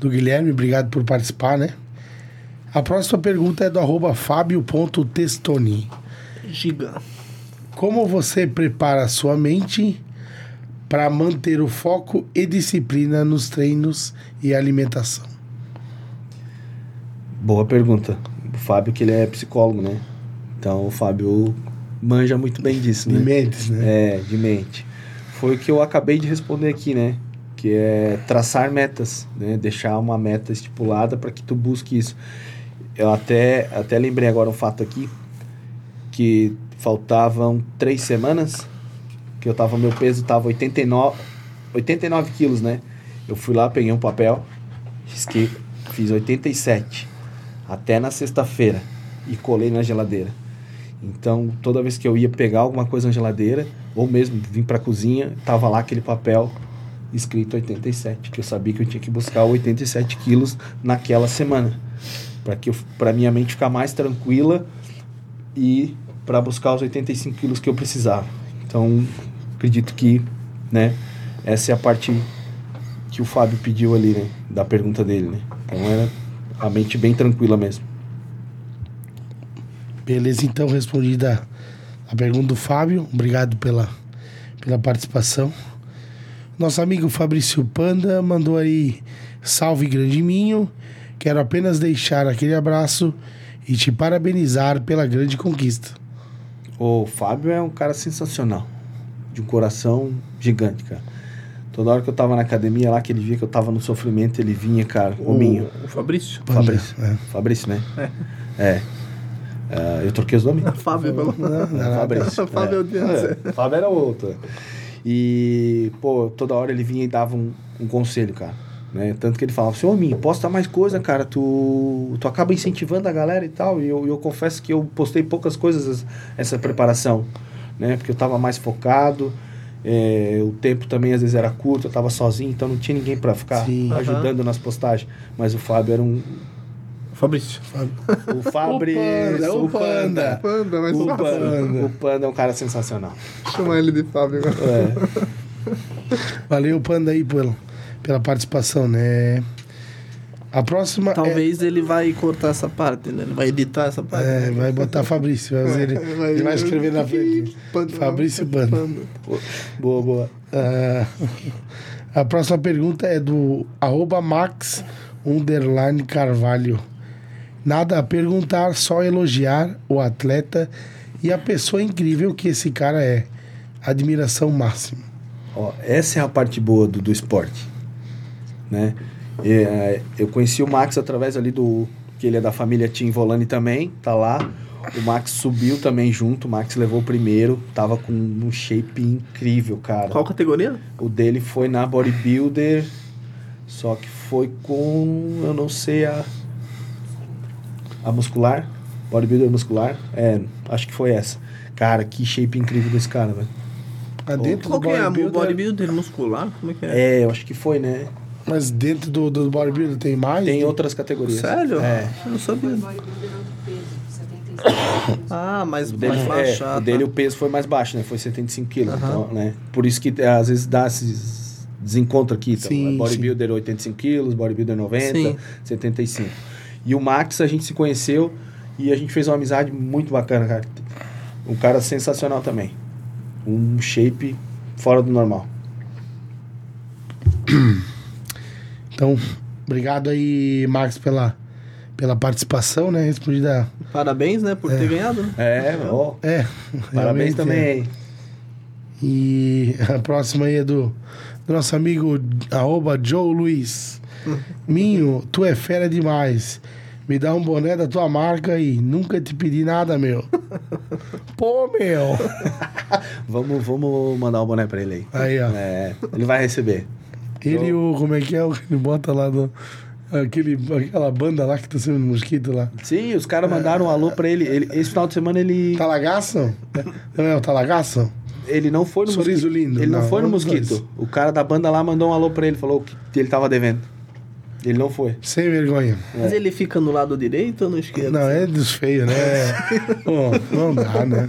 do Guilherme, obrigado por participar, né? A próxima pergunta é do arroba fabio.testoni. Giga. Como você prepara a sua mente para manter o foco e disciplina nos treinos e alimentação? Boa pergunta. O Fábio, que ele é psicólogo, né? Então o Fábio manja muito bem disso, De né? mentes, né? É, de mente. Foi o que eu acabei de responder aqui, né? Que é traçar metas, né? Deixar uma meta estipulada para que tu busque isso. Eu até, até lembrei agora um fato aqui, que faltavam três semanas, que eu tava, meu peso tava 89, 89 quilos, né? Eu fui lá, peguei um papel, risquei, fiz 87, até na sexta-feira, e colei na geladeira. Então, toda vez que eu ia pegar alguma coisa na geladeira, ou mesmo vim pra cozinha, tava lá aquele papel escrito 87, que eu sabia que eu tinha que buscar 87 quilos naquela semana, para que para minha mente ficar mais tranquila e para buscar os 85 quilos que eu precisava. Então, acredito que, né, essa é a parte que o Fábio pediu ali, né, da pergunta dele, né. Então era a mente bem tranquila mesmo. Beleza, então respondida a pergunta do Fábio. Obrigado pela, pela participação. Nosso amigo Fabrício Panda mandou aí salve grande minho. Quero apenas deixar aquele abraço e te parabenizar pela grande conquista. O Fábio é um cara sensacional. De um coração gigante, cara. Toda hora que eu tava na academia lá, que ele via que eu tava no sofrimento, ele vinha, cara, o Minho. O Fabrício. Fabrício. É. Fabrício, né? É. Ah, eu troquei os nomes? Fábio, pelo Não, não, não. Fabrício. Fábio é o Dias. É, Fábio era outro. E, pô, toda hora ele vinha e dava um, um conselho, cara. Né? Tanto que ele falava assim, ô Minho, posta mais coisa, cara. Tu, tu acaba incentivando a galera e tal. E eu, eu confesso que eu postei poucas coisas essa preparação. Né? Porque eu tava mais focado. é, o tempo também às vezes era curto, eu tava sozinho, então não tinha ninguém pra ficar Sim. ajudando nas postagens. Mas o Fábio era um. Fabrício. O Fabrício, o Panda. Panda, mas O o Panda, o Panda é um cara sensacional. Chama ele de Fábio agora. É. Valeu, Panda, aí pela, pela participação, né? A próxima é- Talvez ele vai cortar essa parte, né? Ele vai editar essa parte. é, vai botar Fabrício, vai, fazer- ele, ele vai escrever na frente. Fabrício Panda. Boa, boa. Ah, a próxima pergunta é do arroba Max underline Carvalho. Nada a perguntar, só elogiar o atleta e a pessoa incrível que esse cara é. Admiração máxima. Ó, essa é a parte boa do, do esporte, né? É, eu conheci o Max através ali do que ele é da família Tim Volani também, tá lá. O Max subiu também junto, o Max levou o primeiro, tava com um shape incrível, cara. Qual categoria? O dele foi na bodybuilder, só que foi com, eu não sei a a muscular, bodybuilder muscular, é, acho que foi essa. Cara, que shape incrível desse cara, velho. Ah, dentro Qual do que é? Bodybuilder muscular? Como é que é? É, eu acho que foi, né? Mas dentro do, do bodybuilder tem mais? Tem outras categorias. Sério? É. Eu não sabia. Foi bodybuilder alto peso, 75 Ah, mas O dele, mais é, baixo. o dele o peso foi mais baixo, né? Foi 75 quilos. Aham. Então, né? Por isso que é, às vezes dá esses desencontros aqui. Então, Sim, é bodybuilder 85 quilos, bodybuilder 90, Sim. 75. E o Max a gente se conheceu e a gente fez uma amizade muito bacana, cara. Um cara sensacional também. Um shape fora do normal. Então, obrigado aí, Max, pela, pela participação, né? Respondida. Parabéns, né, por ter ganhado. né? É, ó. É. Parabéns também é. E a próxima aí é do, do nosso amigo arroba Joe Luiz. Minho, tu é fera demais. Me dá um boné da tua marca e nunca te pedi nada, meu. Pô, meu. Vamos, vamos mandar um boné pra ele aí. Aí, ó. É, ele vai receber. Ele e o. Como é que é o que ele bota lá no. Aquele, aquela banda lá que tá sendo mosquito lá. Sim, os caras mandaram um alô pra ele. ele. Esse final de semana ele. Talagaço? Não é o Talagaço? Ele não foi no Sorriso mosquito. lindo. Ele não, Não, foi no mosquito. O cara da banda lá mandou um alô pra ele, falou que ele tava devendo. Ele não foi. Sem vergonha. Mas ele fica no lado direito ou no esquerdo? Não, é dos feios, né? Pô, não dá, né?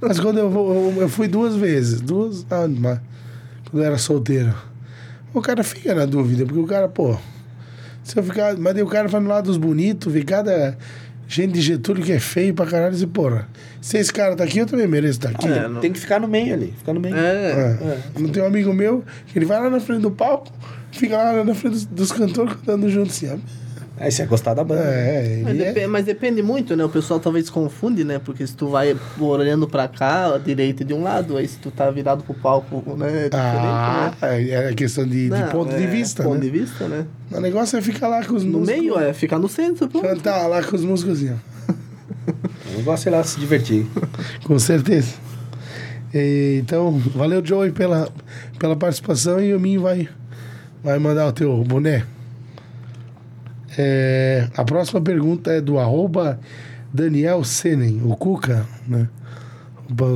Mas quando eu vou, eu, eu fui duas vezes, duas, ah, mas quando eu era solteiro. O cara fica na dúvida, porque o cara, pô, se eu ficar, mas daí o cara vai no lado dos bonitos, vê cada gente de Getúlio que é feio pra caralho, e diz, porra, se esse cara tá aqui, eu também mereço estar aqui. É, não- Tem que ficar no meio ali. Ficar no meio. É. É. Não tem um amigo meu que ele vai lá na frente do palco, fica lá na frente dos, dos cantores cantando junto assim. ó. Aí você ia gostar da banda. É, Mas, depe- é. mas depende muito, né? O pessoal talvez confunde, né? Porque se tu vai olhando pra cá, a direita de um lado, aí se tu tá virado pro palco, né? É Ah, né? é questão de, de Não, ponto de é, vista, Ponto né? de vista, né? O negócio é ficar lá com os No músicos. meio, é ficar no centro, pronto. Cantar lá com os músicos. Eu gosto, sei lá, se divertir. Com certeza. E, então, valeu, Joey, pela, pela participação e o Minho vai, vai mandar o teu boné. É, a próxima pergunta é do arroba Daniel Senen, o Cuca, né?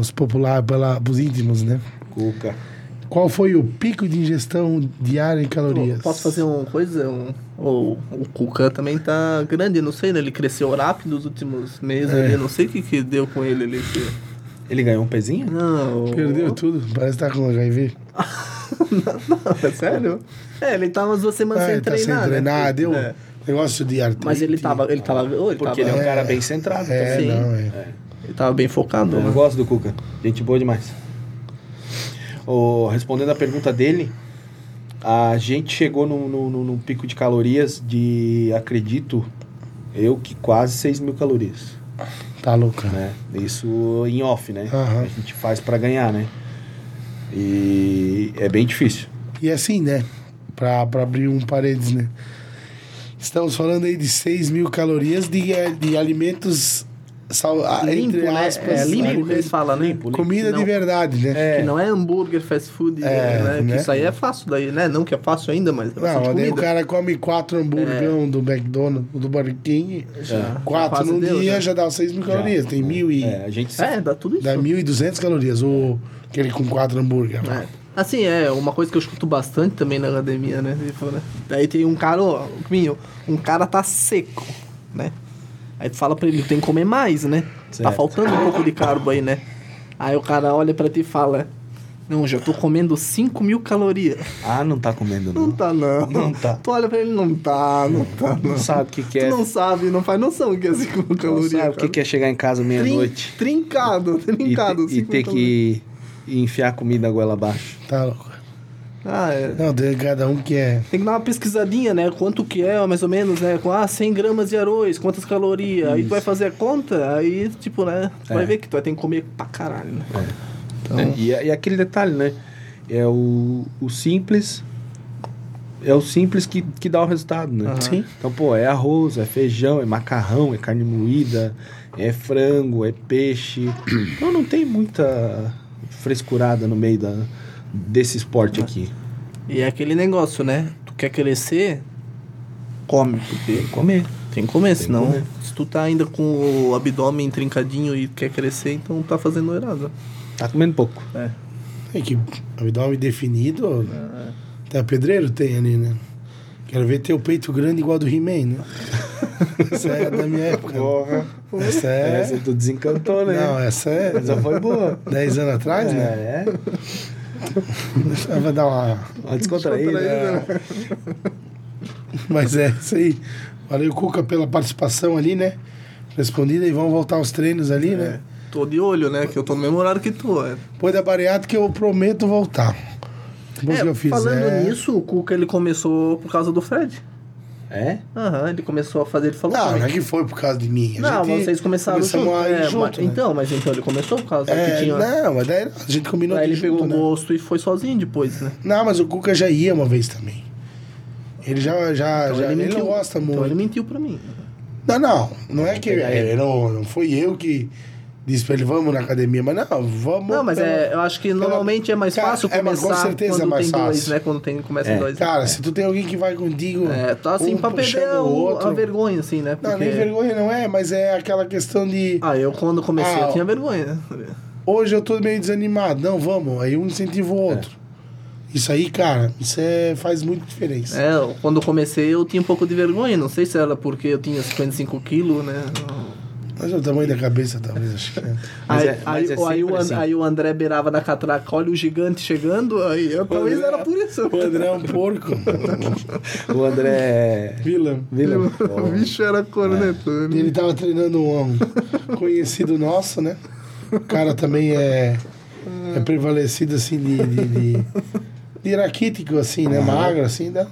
Os populares, para os íntimos, né? Cuca. Qual foi o pico de ingestão diária em calorias? Posso fazer uma coisa? Um, o, o Cuca também tá grande, não sei, né? Ele cresceu rápido nos últimos meses É. ali, não sei o que, que deu com ele ali. que- Ele ganhou um pezinho? Não. Perdeu tudo, parece que tá com HIV. É sério? É, ele tava umas duas semanas Ah, sem ele tá treinar. sem treinar, né? deu É. negócio de artrite. Mas ele tava. Ele tava. ele Porque tava, ele é um É. cara bem centrado É, também. Sim. não, é. ele tava bem focado. Eu né? gosto do Cuca. Gente boa demais. Ô, respondendo a pergunta dele, a gente chegou num, num, num- num pico de calorias de, acredito, Eu que quase 6 mil calorias, Tá louco, né? Isso em off, né? Aham. A gente faz pra ganhar, né? E é bem difícil. E assim, né? Pra, pra abrir um paredes, né? Estamos falando aí de 6 mil calorias de, eh, de alimentos, sal, ah, Limpo, entre né? aspas, É limpo que eles falam, né? limpo, limpo. comida Não. de verdade, né? Que não é hambúrguer, fast food, É, né? né? Que isso aí é fácil daí, né? Não que é fácil ainda, mas é Não, daí o cara come quatro hamburgão do McDonald's, do Burger King, Já, quatro no dia já. já dá 6 mil calorias. Tem mil e... É, a gente É, dá tudo isso. Dá 1.200 calorias, ou aquele com quatro hambúrguer. É. Assim, é uma coisa que eu escuto bastante também na academia, né? Tipo, né? Daí tem um cara, ó, Minho, um cara tá seco, né? Aí tu fala pra ele, tem que comer mais, né? Tá Certo. faltando um pouco de carbo aí, né? Aí o cara olha pra ti e fala, não, já tô comendo 5 mil calorias. Ah, não tá comendo, Não não. tá, não. Não tá. Tu olha pra ele, não tá, não tá, não. Não sabe o que, que Tu é. não sabe, não faz noção do que é 5 mil Não calorias. sabe o que, que é chegar em casa meia-noite Trin- Trincado, e, trincado. te- e 5 ter mil que enfiar a comida goela abaixo. Tá louco. Ah, é. Não, cada um que é... Tem que dar uma pesquisadinha, né? Quanto que é, mais ou menos, né? Com, ah, 100 gramas de arroz, quantas calorias. Aí tu vai fazer a conta, aí, tipo, né? Tu É. vai ver que tu vai ter que comer pra caralho, né? Então, É, E, e aquele detalhe, né? É o, o simples. É o simples que, que dá o resultado, né? Aham. Sim. Então, pô, é arroz, é feijão, é macarrão, é carne moída, é frango, é peixe. Então não tem muita frescurada no meio da, desse esporte aqui. E é aquele negócio, né? Tu quer crescer, come, porque Tem que comer. tem que comer, que senão comer. se tu tá ainda com o abdômen trincadinho e quer crescer, então tá fazendo errado. Tá comendo pouco. É. É que abdômen definido... Até pedreiro tem ali, né? Quero ver teu peito grande igual do He-Man, né? Essa é da minha época. Essa é... Essa tu desencantou, né? Não, essa é... Essa foi boa. 10 anos atrás, né? É, Ela vai dar uma... uma descontraída. Descontraída. Mas é isso aí. Valeu, Cuca, pela participação ali, né? Respondida e vamos voltar aos treinos ali, né? Tô de olho, né? Que eu tô no mesmo horário que tu. É. Depois da bariátrica eu prometo voltar. Depois É, que eu fizer. falando nisso, o Cuca ele começou por causa do Fred. É? Aham, ele começou a fazer, ele falou Não, não é que foi por causa de mim. A Não, vocês começaram junto. a é, junto, mas- né? Então, mas então ele começou por causa É, que tinha. Não, mas daí a gente combinou Aí ele junto, pegou né? gosto e foi sozinho depois, né? Não, mas o Cuca já ia uma vez também. Ele já, já, Então já ele, não gosta muito. Então ele mentiu pra mim. Não, não, não é que é, não, não foi eu que disse pra ele vamos na academia, mas não, vamos. Não, mas pela- é, eu acho que normalmente é mais Cara, fácil é, começar com certeza quando é mais tem dois, fácil. né? Quando tem, começa É. dois. Cara, se tu tem alguém que vai contigo. É, tá assim um pra perder o outro. a vergonha, assim, né? Não, Porque... nem vergonha não é, mas é aquela questão de. Ah, eu quando comecei Ah, eu tinha vergonha. né? Hoje eu tô meio desanimado. Não, vamos. Aí um incentiva o outro. Isso aí, cara, isso é, faz muita diferença. É, quando eu comecei eu tinha um pouco de vergonha. Não sei se era porque eu tinha 55 quilos, né? Mas é o tamanho da cabeça, talvez, acho que é. Mas aí, é- aí, é aí o, assim. aí o André beirava na catraca, olha o gigante chegando, aí eu, talvez André- era por isso. O André é um porco. O André. Vila. Vila. O bicho era corneto. E ele tava treinando um conhecido nosso, né? O cara também é, é prevalecido assim de, de, de, de raquítico, assim, né? Magro, assim, né?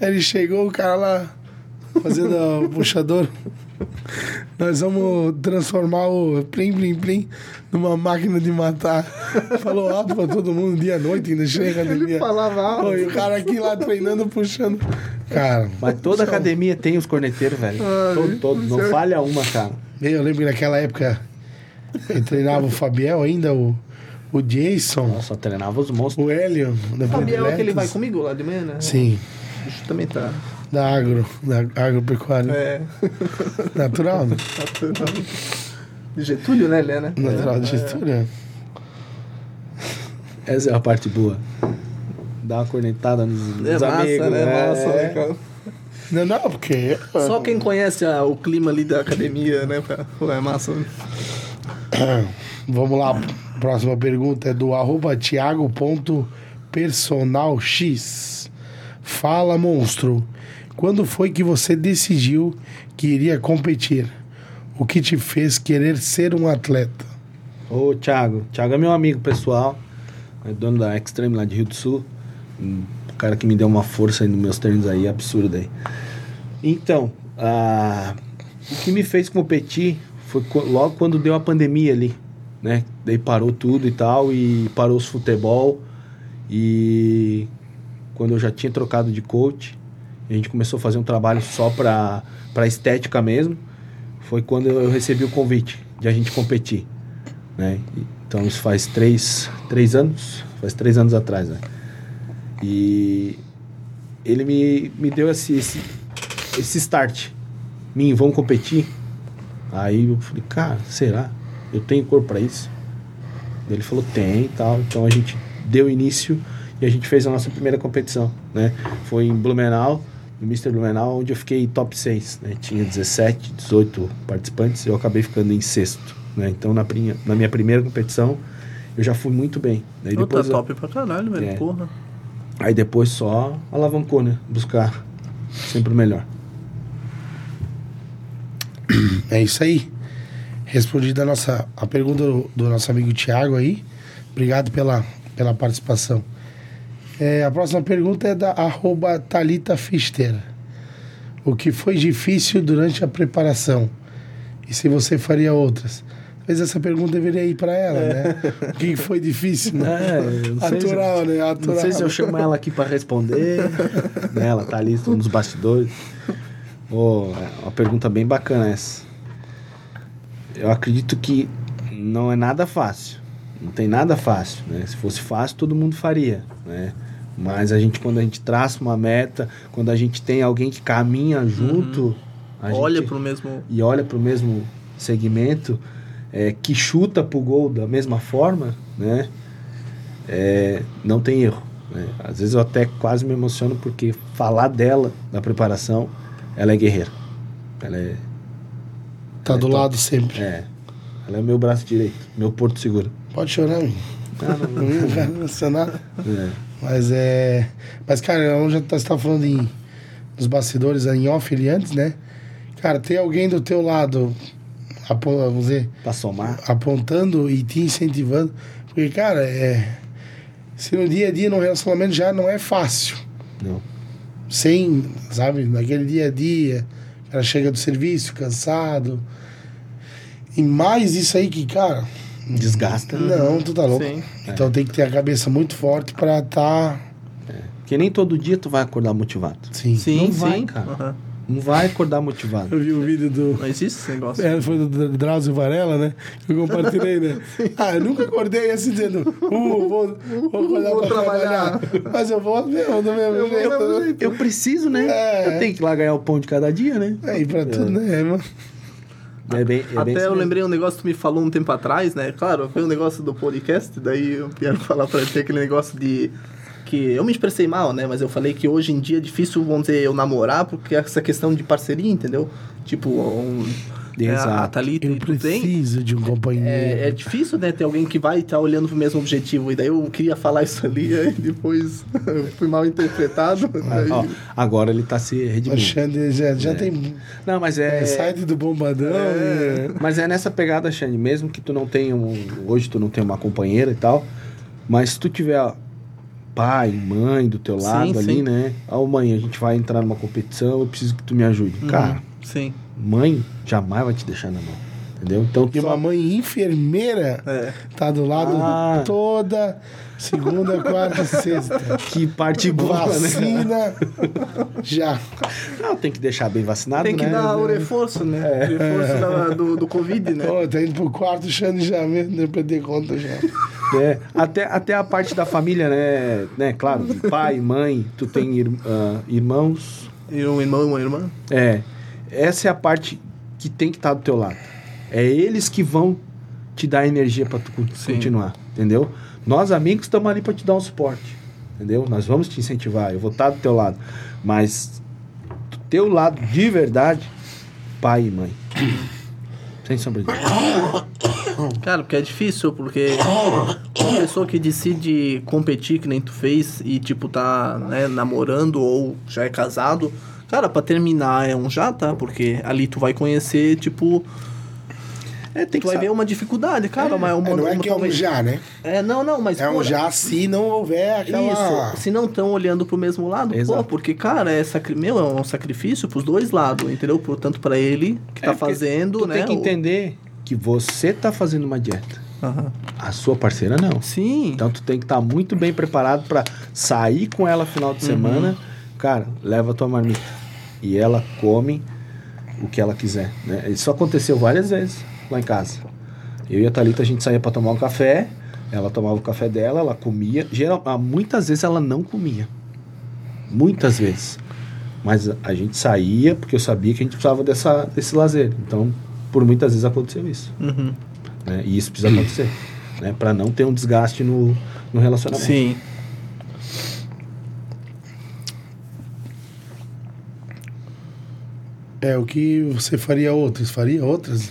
Aí ele chegou, o cara lá fazendo o puxador. Nós vamos transformar o Plim Plim Plim numa máquina de matar. Falou alto pra todo mundo, dia e noite, ainda chega a Ele academia. falava alto. Pô, e o cara aqui lá treinando, puxando. Cara, Mas toda academia tem os corneteiros, velho. Ah, todo, todo. Não isso falha uma, cara. Eu lembro que naquela época ele treinava o Fabiel ainda, o, o Jason, Nós só treinava os monstros. o Hélio. Da Fabiel é que ele vai comigo lá de manhã, né? Sim, O bicho também tá. Da agro, da agropecuária. É. Natural, né? De Getúlio, né, ele é, né? Natural de gestura. Essa é a parte boa. Dá uma cornetada nos, É nos massa, amigos. né? é. Massa, né, cara? Não, não, porque. Só quem conhece a- o clima ali da academia, né? é massa. né? Vamos lá, próxima pergunta é do arroba thiago.personalx. Fala, monstro. Quando foi que você decidiu que iria competir? O que te fez querer ser um atleta? Ô, Thiago. Thiago é meu amigo pessoal. É dono da Extreme lá de Rio do Sul. Um cara que me deu uma força nos meus treinos aí, absurda aí. Então, o que me fez competir foi logo quando deu a pandemia ali, né? Daí parou tudo e tal, e parou os futebol. E quando eu já tinha trocado de coach, a gente começou a fazer um trabalho só para estética mesmo. Foi quando eu recebi o convite de a gente competir, né? Então isso faz três, três anos, faz três anos atrás, né? E ele me, me deu esse, esse, esse start. Mim, vamos competir? Aí eu falei, cara, será? Eu tenho corpo para isso? Ele falou, tem e tal. Então a gente deu início e a gente fez a nossa primeira competição, né? Foi em Blumenau, no Mr. Blumenau, onde eu fiquei top 6, né? Tinha 17, 18 participantes e eu acabei ficando em sexto, né? Então na, prinha- na minha primeira competição eu já fui muito bem. Daí Pô, tá depois, top pra caralho, velho. É. Porra. Aí depois só alavancou, né? Buscar sempre o melhor. É isso aí. Respondida a, nossa, a pergunta do, do nosso amigo Thiago aí. Obrigado pela, pela participação. É, a próxima pergunta é da arroba Thalita Fister. O que foi difícil durante a preparação? E se você faria outras? Talvez essa pergunta deveria ir para ela, né? O que foi difícil, né? É, não sei se- Atural, né? Não Atural. sei se eu chamo ela aqui pra responder. né? Ela tá ali nos bastidores. É uma pergunta bem bacana essa. Eu acredito que não é nada fácil. Não tem nada fácil, né? Se fosse fácil, todo mundo faria, né? Mas a gente, quando a gente traça uma meta, quando a gente tem alguém que caminha junto, a Olha gente- pro mesmo. e olha para o mesmo segmento, é, que chuta pro gol da mesma forma, né? É, não tem erro. né? Às vezes eu até quase me emociono porque falar dela, da preparação, ela é guerreira. Ela é, Tá é do top. lado sempre. é, ela é o meu braço direito, meu porto seguro. Pode chorar. Ah, não, Não quero emocionar. é. Mas é. Mas, cara, onde você estava falando em, nos bastidores, em off ali antes, né? Cara, tem alguém do teu lado, apo- vamos dizer, Pra somar. apontando e te incentivando. Porque, cara, é. Se no dia a dia no relacionamento já não é fácil. Não. Sem, sabe, naquele dia a dia, o cara chega do serviço cansado. E mais isso aí que, cara. Desgasta. Não, tu tá louco. Sim. Então tem que ter a cabeça muito forte pra tá. Porque nem todo dia tu vai acordar motivado. Sim. Sim, Não vai, sim. cara. Aham. Não vai acordar motivado. Eu vi o vídeo do. Não existe esse negócio. É, foi do Drauzio Varela, né? Que eu compartilhei, né? Ah, eu nunca acordei assim dizendo, uh, vou, vou acordar Vou pra trabalhar. trabalhar. Mas eu vou mesmo, do mesmo jeito. né? Eu preciso, né? É. Eu tenho que ir lá ganhar o pão de cada dia, né? É, e pra tudo, né, mano? É bem, é bem Até isso eu lembrei um negócio que tu me falou um tempo atrás, né? Claro, foi um negócio do podcast, daí eu quero falar pra ti aquele negócio de. Que eu me expressei mal, né? Mas eu falei que hoje em dia é difícil, vamos dizer, eu namorar, porque essa questão de parceria, entendeu? Tipo, um, é, a Exato. Thalita Eu tu tem. preciso de um companheiro. É, é difícil, né? Ter alguém que vai estar olhando pro mesmo objetivo. E daí eu queria falar isso ali, aí depois eu fui mal interpretado. daí- Ó, agora ele tá se O redimindo. Xande já, já tem Não, mas é, é. site do Bombadão. É. Mas é nessa pegada, Xande, mesmo que tu não tenha um. Hoje tu não tenha uma companheira e tal. Mas se tu tiver pai, mãe do teu Sim, lado ali, sim. né? Ó, mãe, a gente vai entrar numa competição, eu preciso que tu me ajude. Uhum, Cara, Sim. Mãe jamais vai te deixar na mão. Entendeu? Então E tu uma mãe enfermeira É. tá do lado Ah. toda segunda, quarta, sexta. que parte boa, né? Vacina já. Não, tem que deixar bem vacinado, Tem que né? dar o reforço, né? O reforço da- do, do Covid, né? Ó, tá indo pro quarto, o Xande já mesmo, deu pra ter conta já. É, até, até a parte da família, né? né? Claro, pai, mãe, tu tem ir- ah, irmãos. E um irmão e uma irmã. É, essa é a parte que tem que estar do teu lado. É eles que vão te dar energia para tu Sim. continuar, entendeu? Nós amigos estamos ali para te dar um suporte, entendeu? Nós vamos te incentivar, eu vou estar do teu lado, mas do teu lado de verdade, pai e mãe. Sem sombra de dúvida. Cara, porque é difícil, porque uma pessoa que decide competir, que nem tu fez, e tipo, tá né, namorando ou já é casado, cara, pra terminar é um já, tá? Porque ali tu vai conhecer, tipo. É, tem tu vai ver uma dificuldade, cara. mas uma, É, não é uma- que é um já, né? É, não, não, mas. É um pô, já se não houver aquela... Isso, se não estão olhando pro mesmo lado, Exato. pô, porque, cara, é, sacri... Meu, é um sacrifício pros dois lados, entendeu? Portanto, pra ele que tá É, porque fazendo, tu né? tem que o- entender que você tá fazendo uma dieta. Aham. A sua parceira não. Sim. Então tu tem que estar muito bem preparado para sair com ela final de semana. Cara, leva a tua marmita. E ela come o que ela quiser. Né? Isso aconteceu várias vezes lá em casa. Eu e a Thalita, a gente saía para tomar um café. Ela tomava o café dela, ela comia. Geral, ah, muitas vezes ela não comia. Muitas vezes. Mas a- a gente saía porque eu sabia que a gente precisava dessa, desse lazer. Então, por muitas vezes aconteceu isso. Uhum. né? E isso precisa acontecer. Né? Para não ter um desgaste no, no relacionamento. Sim. É, o que você faria outras? Faria outras?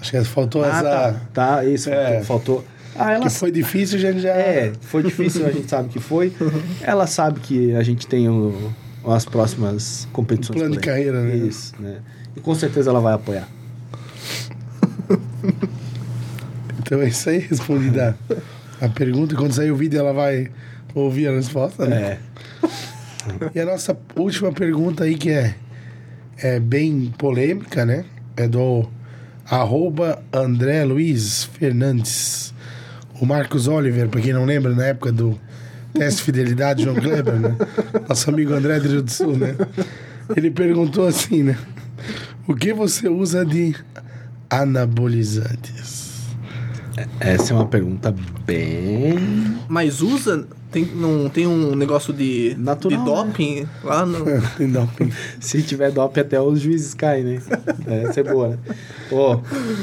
Acho que faltou Ah, essa... tá. Tá, isso. É. Faltou. Ah, ela Que foi difícil, a gente já... É, foi difícil, a gente sabe que foi. Ela sabe que a gente tem o, as próximas competições. Um plano de aí. carreira, né? Isso, né? E com certeza ela vai apoiar. Então é isso aí, respondida a pergunta. E quando sair o vídeo, ela vai ouvir a resposta, né? É. E a nossa última pergunta aí, que é, é bem polêmica, né? É do arroba André Luiz Fernandes. O Marcos Oliver, pra quem não lembra, na época do teste de fidelidade, João Kleber, né? Nosso amigo André do Rio do Sul, né? Ele perguntou assim, né? O que você usa de anabolizantes? Essa é uma pergunta bem. Mas usa. Tem, não tem um negócio de, Natural, de doping lá no. Não, Se tiver doping, até os juízes caem, né? É, essa é boa, né? Pô,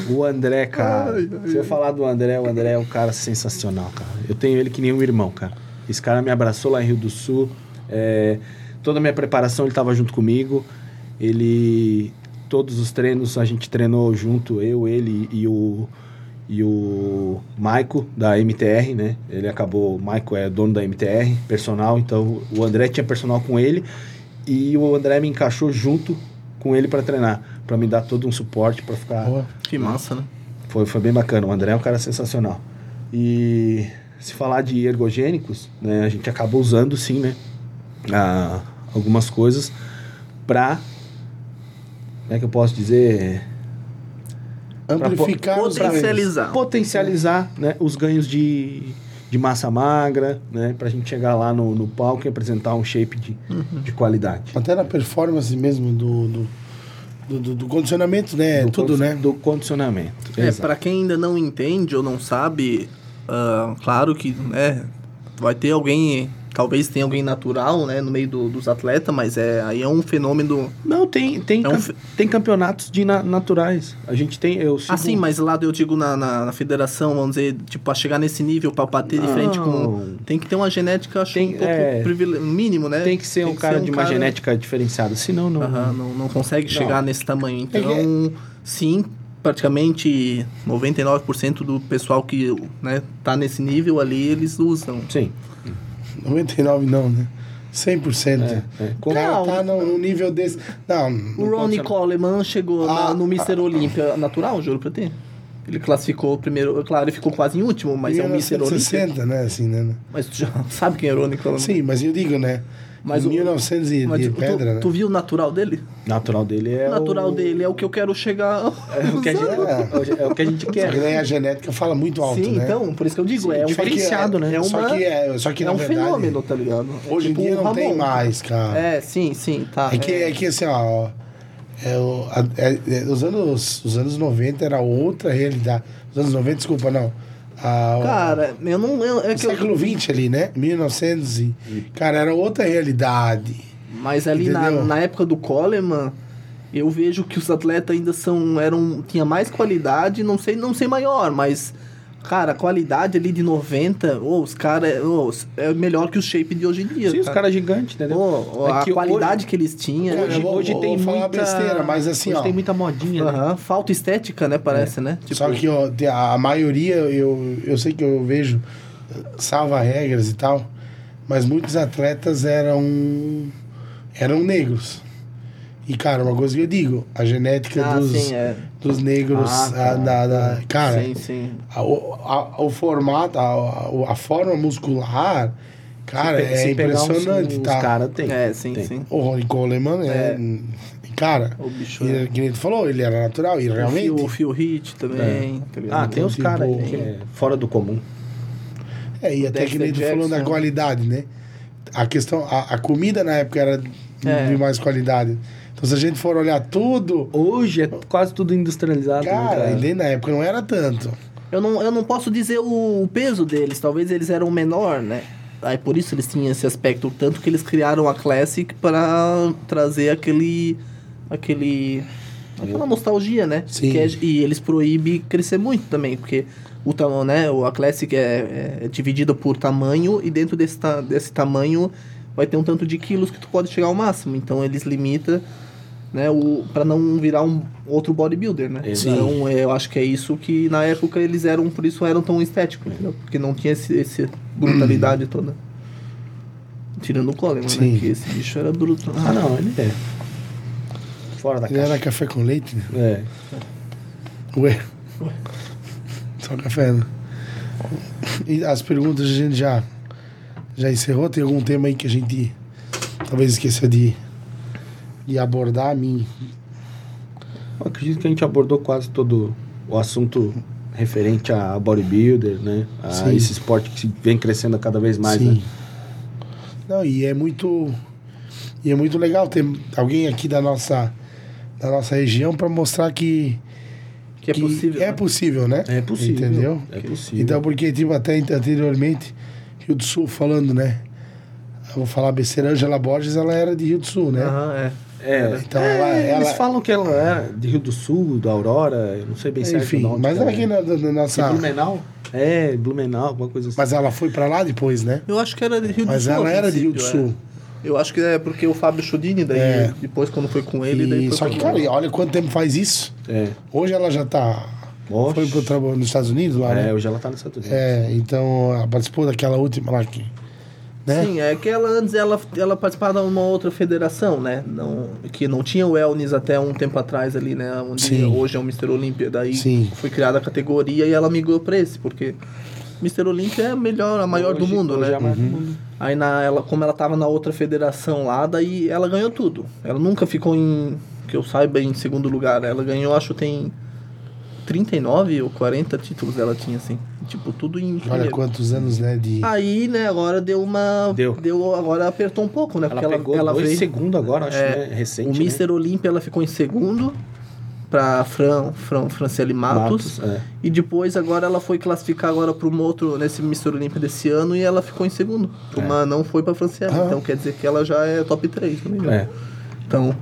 o André, cara. Se eu falar do André, o André é um cara sensacional, cara. Eu tenho ele que nem um irmão, cara. Esse cara me abraçou lá em Rio do Sul. é, toda a minha preparação ele tava junto comigo. Ele. Todos os treinos a gente treinou junto, eu, ele e o. E o Maico da MTR, né? Ele acabou. O Maico é dono da MTR, personal. Então o André tinha personal com ele. E o André me encaixou junto com ele para treinar, para me dar todo um suporte para ficar. Boa. Que massa, né? Foi, foi bem bacana. O André é um cara sensacional. E se falar de ergogênicos, né, a gente acaba usando sim, né, ah, algumas coisas para como é que eu posso dizer Amplificar. Potencializar. potencializar né, os ganhos de, de massa magra, né, para a gente chegar lá no, no palco e apresentar um shape de, de qualidade. Até na performance mesmo do, do, do, do- do condicionamento, né? Do Tudo, condi- né? Do condicionamento. É, pra quem ainda não entende ou não sabe, ah, claro que, né, vai ter alguém, talvez tenha alguém natural, né, no meio do- dos atletas, mas é, aí é um fenômeno... Não, tem, tem, É um tem campeonatos de na- naturais. A gente tem. Eu sigo- Ah, sim, mas lá eu digo na, na, na federação, vamos dizer, tipo, pra chegar nesse nível, pra bater de frente com... Não. Tem que ter uma genética, acho, Tem- um pouco é. privile- mínimo, né? Tem que ser um cara de uma genética diferenciada. Senão, não. Aham, não, não consegue chegar nesse tamanho. É Então, sim, praticamente 99% do pessoal que né, tá nesse nível ali, eles usam. Sim. 99 não, né? 100%. É, é. O cara Não, tá no, no nível desse. Não, O Ronnie Coleman chegou na- Ah, no Mr. Olímpia natural, juro pra ti. Ele classificou primeiro, claro, ele ficou quase em último, mas é um Mr. Olímpia. 1960, né? Assim, né? Mas tu já sabe quem é o Ronnie Coleman? Sim, mas eu digo, né? Mas Mas o- 1900 e, Mas de tu, pedra, né? tu viu o natural dele? Natural dele é. o natural o... dele é o que eu quero chegar. É o que a gente, É. é o que a gente Só quer. que daí a genética fala muito alto, Sim, né? então, por isso que eu digo, é, um, diferenciado, né? é Só uma- que é, só que é na um verdade, fenômeno, tá ligado? É Hoje tipo em dia o não tem Ramon. mais, cara. É, sim, sim, tá. É que, é que assim, ó. É, o- a- é- é, os, anos, os anos 90 era outra realidade. Os anos 90, desculpa, não. A, Cara, eu não. Eu, é que eu, século XX ali, né? 1900 e... Cara, era outra realidade. mas ali na, na época do Coleman, eu vejo que os atletas ainda são. eram tinha mais qualidade, não sei, não sei maior, mas. Cara, a qualidade ali de 90, ô, os caras. é melhor que o shape de hoje em dia. Sim, os caras gigantes, entendeu? Ô, É a qualidade que eles tinham. Cara, Hoje, vou- hoje tem muita... besteira, mas assim, hoje ó. tem muita modinha, né? Aham, falta estética, né? Parece, né? Tipo, Só que ó, a maioria, eu, eu sei que eu vejo, salva regras e tal, mas muitos atletas eram, eram negros. E, cara, uma coisa que eu digo, a genética Ah, dos, sim, é. dos negros, Ah, a- tá. da, da- cara, Sim, sim. a- o, a- o formato, a, a, a forma muscular, cara, Se é se pegar uns- impressionante, uns tá? cara tem. é, sim, tem. sim. O Ronnie Coleman é. É. Cara, O bicho e, é. que nem tu falou, ele era natural, e realmente. O Phil Hit também. tá ligado? Ah, tem uns Tipo, caras é fora do comum. É, e até que nem tu falou da qualidade, né? A questão, a, a comida na época era É. de mais qualidade. Então, se a gente for olhar tudo, Hoje é quase tudo industrializado. né, cara, e nem na época não era tanto. Eu não, eu não posso dizer o, o peso deles, talvez eles eram menor, né? Aí por isso eles tinham esse aspecto, tanto que eles criaram a Classic para trazer aquele aquele aquela nostalgia, né? Sim. Que é- e eles proíbem crescer muito também, porque o tamanho, né, o- a Classic é, é, é dividida por tamanho e dentro desse, ta- desse tamanho vai ter um tanto de quilos que tu pode chegar ao máximo. Então eles limitam né, o para não virar um outro bodybuilder, né? Exato. Então é, eu acho que é isso que na época eles eram, por isso eram tão estéticos, entendeu? Porque não tinha esse, esse brutalidade toda. Tirando o Coleman, Sim. né? Que esse bicho era bruto. Ah, não, ele é. Fora da Ele caixa. era café com leite, né? É. Ué. Só café, né? E as perguntas a gente já, já encerrou? Tem algum tema aí que a gente talvez esqueça de, de abordar a mim? Eu acredito que a gente abordou quase todo o assunto referente a bodybuilder, né? A Sim. esse esporte que vem crescendo cada vez mais, Sim. né? Não, e é muito. E é muito legal ter alguém aqui da nossa, da nossa região para mostrar que, Que é possível. É né? possível, né? É possível. Entendeu? É possível. Então, porque, tipo, até anteriormente, Rio do Sul falando, né? Eu vou falar besteira, Angela Borges, ela era de Rio do Sul, né? Aham, é. É, Então, é, ela- eles ela- falam que ela era de Rio do Sul, da Aurora, eu não sei bem certo Enfim, nome. mas cara. aqui na, na- na De nossa. Blumenau? É, Blumenau, alguma coisa assim. Mas ela foi pra lá depois, né? Eu acho que era de Rio do Mas Sul. ela a era de Rio do Sul. é. Eu acho que é porque o Fábio Chodini, daí É. depois quando foi com ele, daí E, foi só que, cara, olha quanto tempo faz isso. É. Hoje ela já tá. Oxe. Foi pro trabalho nos Estados Unidos lá, É, né? hoje ela tá nos Estados Unidos. É, então ela participou daquela última lá que. Né? Sim, é que ela antes ela, ela participava de uma outra federação, né? Não, que não tinha o Wellness até um tempo atrás ali, né? Onde Sim. hoje é o Mr. Olímpia. Daí Sim. foi criada a categoria e ela migrou pra esse, porque Mr. Olímpia é a melhor, a maior do Hoje- mundo, hoje né? é a maior do Uhum. mundo. Aí na, ela, como ela tava na outra federação lá, daí ela ganhou tudo. Ela nunca ficou em, que eu saiba, em segundo lugar. Ela ganhou, acho, tem 39 ou 40 títulos ela tinha, assim. Tipo, tudo em Olha primeiro. quantos anos, né? De. Aí, né, agora deu uma. Deu. agora apertou um pouco, né? Ela porque pegou ela, ela dois veio. segundos agora, acho, é, né? Recente, o né? Mr. Olímpia ela ficou em segundo pra Fran, Fran Franciele Matos. Matos, é. E depois agora ela foi classificar agora para um outro nesse Mr. Olímpia desse ano e ela ficou em segundo. É. Uma não foi pra Franciele. Ah. Então quer dizer que ela já é top 3, não me engano. É. Então,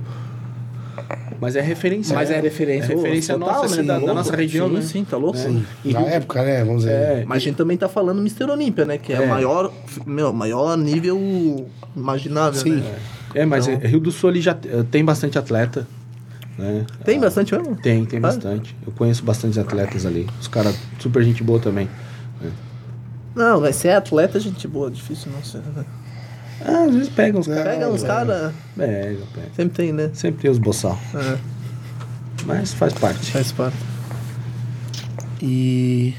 Mas é referência. mas né? é referência, É referência total, nossa, né? assim, da, nossa região, sim, né? Sim, tá louco. É. E Na época, né? Vamos dizer. É, Mas a gente também tá falando Mr. Olímpia, né? Que é, É. o maior, meu, maior nível imaginável, Sim. né? É, mas Então- é, Rio do Sul ali já tem bastante atleta. Né? Tem bastante mesmo? Tem, tem Ah. bastante. Eu conheço bastante atletas ali. Os caras, super gente boa também. Não, vai ser atleta, gente boa, difícil não ser. Né? Ah, às vezes pegam os caras. Pega uns caras, Pega, pega. sempre tem, né? Sempre tem os boçal. É, Mas faz parte. faz parte. E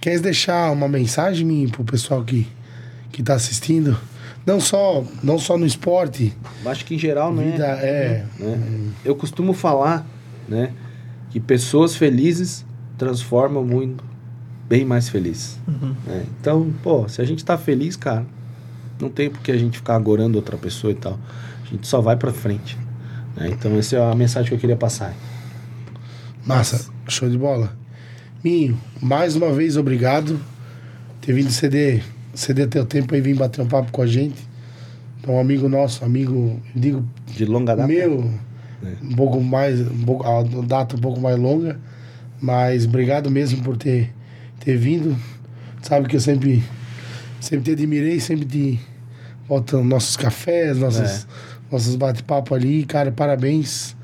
queres deixar uma mensagem minha pro pessoal que, que tá assistindo? Não só, não só no esporte, Acho que em geral, né? vida é. né? Eu costumo falar, né, que pessoas felizes transformam o mundo bem mais feliz. né? Então, pô, se a gente tá feliz, cara, não tem por que a gente ficar agorando outra pessoa e tal. A gente só vai pra frente. né? Então, essa é a mensagem que eu queria passar. Massa, show de bola. Minho, mais uma vez obrigado ter vindo ceder, ceder teu tempo aí, vir bater um papo com a gente. Então, um amigo nosso, amigo, digo, De longa data. meu, um pouco mais, um pouco, a data um pouco mais longa, mas obrigado mesmo por ter, ter vindo. Sabe que eu sempre, sempre te admirei, sempre te botam nossos cafés, nossos, nossos bate-papo ali. Cara, parabéns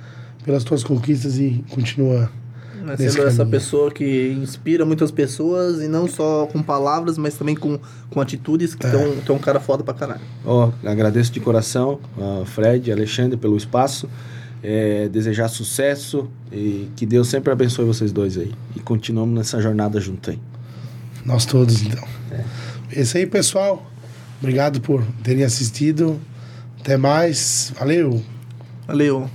pelas tuas conquistas e continua. Sendo essa caminho. pessoa que inspira muitas pessoas e não só com palavras, mas também com, com atitudes, que É. tu é um cara foda pra caralho. Ó, agradeço de coração, a Fred, Alexandre, pelo espaço. é, desejar sucesso e que Deus sempre abençoe vocês dois aí. E continuamos nessa jornada junto aí. Nós todos, então. É isso aí, pessoal. Obrigado por terem assistido. Até mais. Valeu. Valeu.